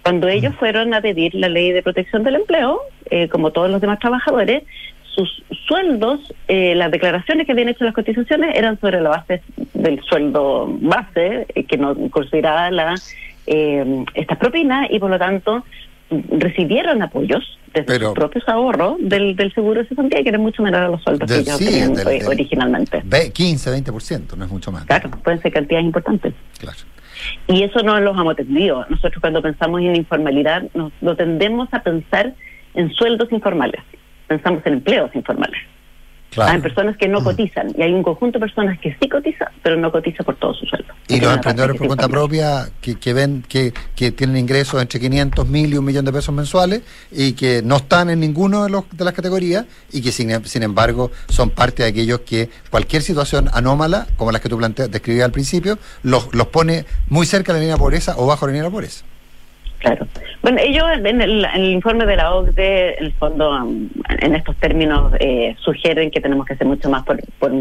Speaker 18: Cuando ellos fueron a pedir la ley de protección del empleo, eh, como todos los demás trabajadores, sus sueldos, eh, las declaraciones que habían hecho las cotizaciones eran sobre la base del sueldo base, eh, que no consideraba la, eh, estas propinas y por lo tanto recibieron apoyos de
Speaker 2: Pero-
Speaker 18: sus propios ahorros del, del seguro de cesantía que eran mucho menor a los sueldos
Speaker 2: Del-
Speaker 18: que ellos
Speaker 2: sí,
Speaker 18: tenían
Speaker 2: del-
Speaker 18: eh, originalmente.
Speaker 2: Ve- 15, 20%, no es mucho más.
Speaker 18: Claro, pueden ser cantidades importantes.
Speaker 2: Claro.
Speaker 18: Y eso no los hemos atendido. Nosotros cuando pensamos en informalidad, nos, lo tendemos a pensar en sueldos informales. Pensamos en empleos informales.
Speaker 2: Claro.
Speaker 18: Hay personas que no cotizan y hay un conjunto de personas que sí cotizan, pero no cotiza por todo su sueldo.
Speaker 2: Y los emprendedores por cuenta propia que, que ven que, que tienen ingresos entre 500 mil y un millón de pesos mensuales y que no están en ninguno de, los, de las categorías y que sin, sin embargo son parte de aquellos que cualquier situación anómala, como las que tú planteas, describías al principio, los, los pone muy cerca de la línea de pobreza o bajo la línea de pobreza.
Speaker 18: Claro. Bueno, ellos en el, informe de la OCDE, en el fondo, um, en estos términos, eh, sugieren que tenemos que hacer mucho más por, por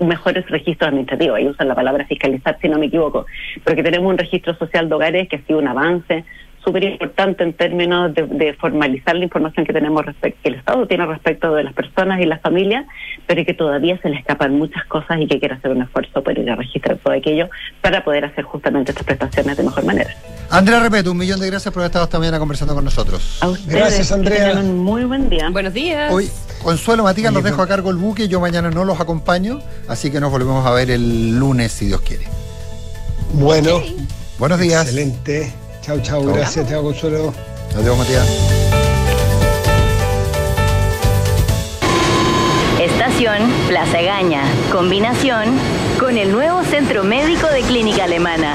Speaker 18: mejores registros administrativos. Ellos usan la palabra fiscalizar, si no me equivoco, porque tenemos un registro social de hogares que ha sido un avance súper importante en términos de, de formalizar la información que tenemos respecto, que el Estado tiene respecto de las personas y las familias, pero que todavía se le escapan muchas cosas y que quiere hacer un esfuerzo por ir a registrar todo aquello para poder hacer justamente estas prestaciones de mejor manera.
Speaker 2: Andrea Repeto, un millón de gracias por haber estado esta mañana conversando con nosotros.
Speaker 18: A ustedes, que tengan un muy buen día.
Speaker 3: Buenos días.
Speaker 2: Hoy, Consuelo Matías, los dejo a cargo el buque, yo mañana no los acompaño, así que nos volvemos a ver el lunes si Dios quiere.
Speaker 5: Bueno.
Speaker 2: Buenos días.
Speaker 5: Excelente. Chao,
Speaker 2: chao.
Speaker 5: Gracias, chao, Consuelo.
Speaker 2: Adiós, Matías.
Speaker 6: Estación Plaza Gaña. Combinación con el nuevo Centro Médico de Clínica Alemana.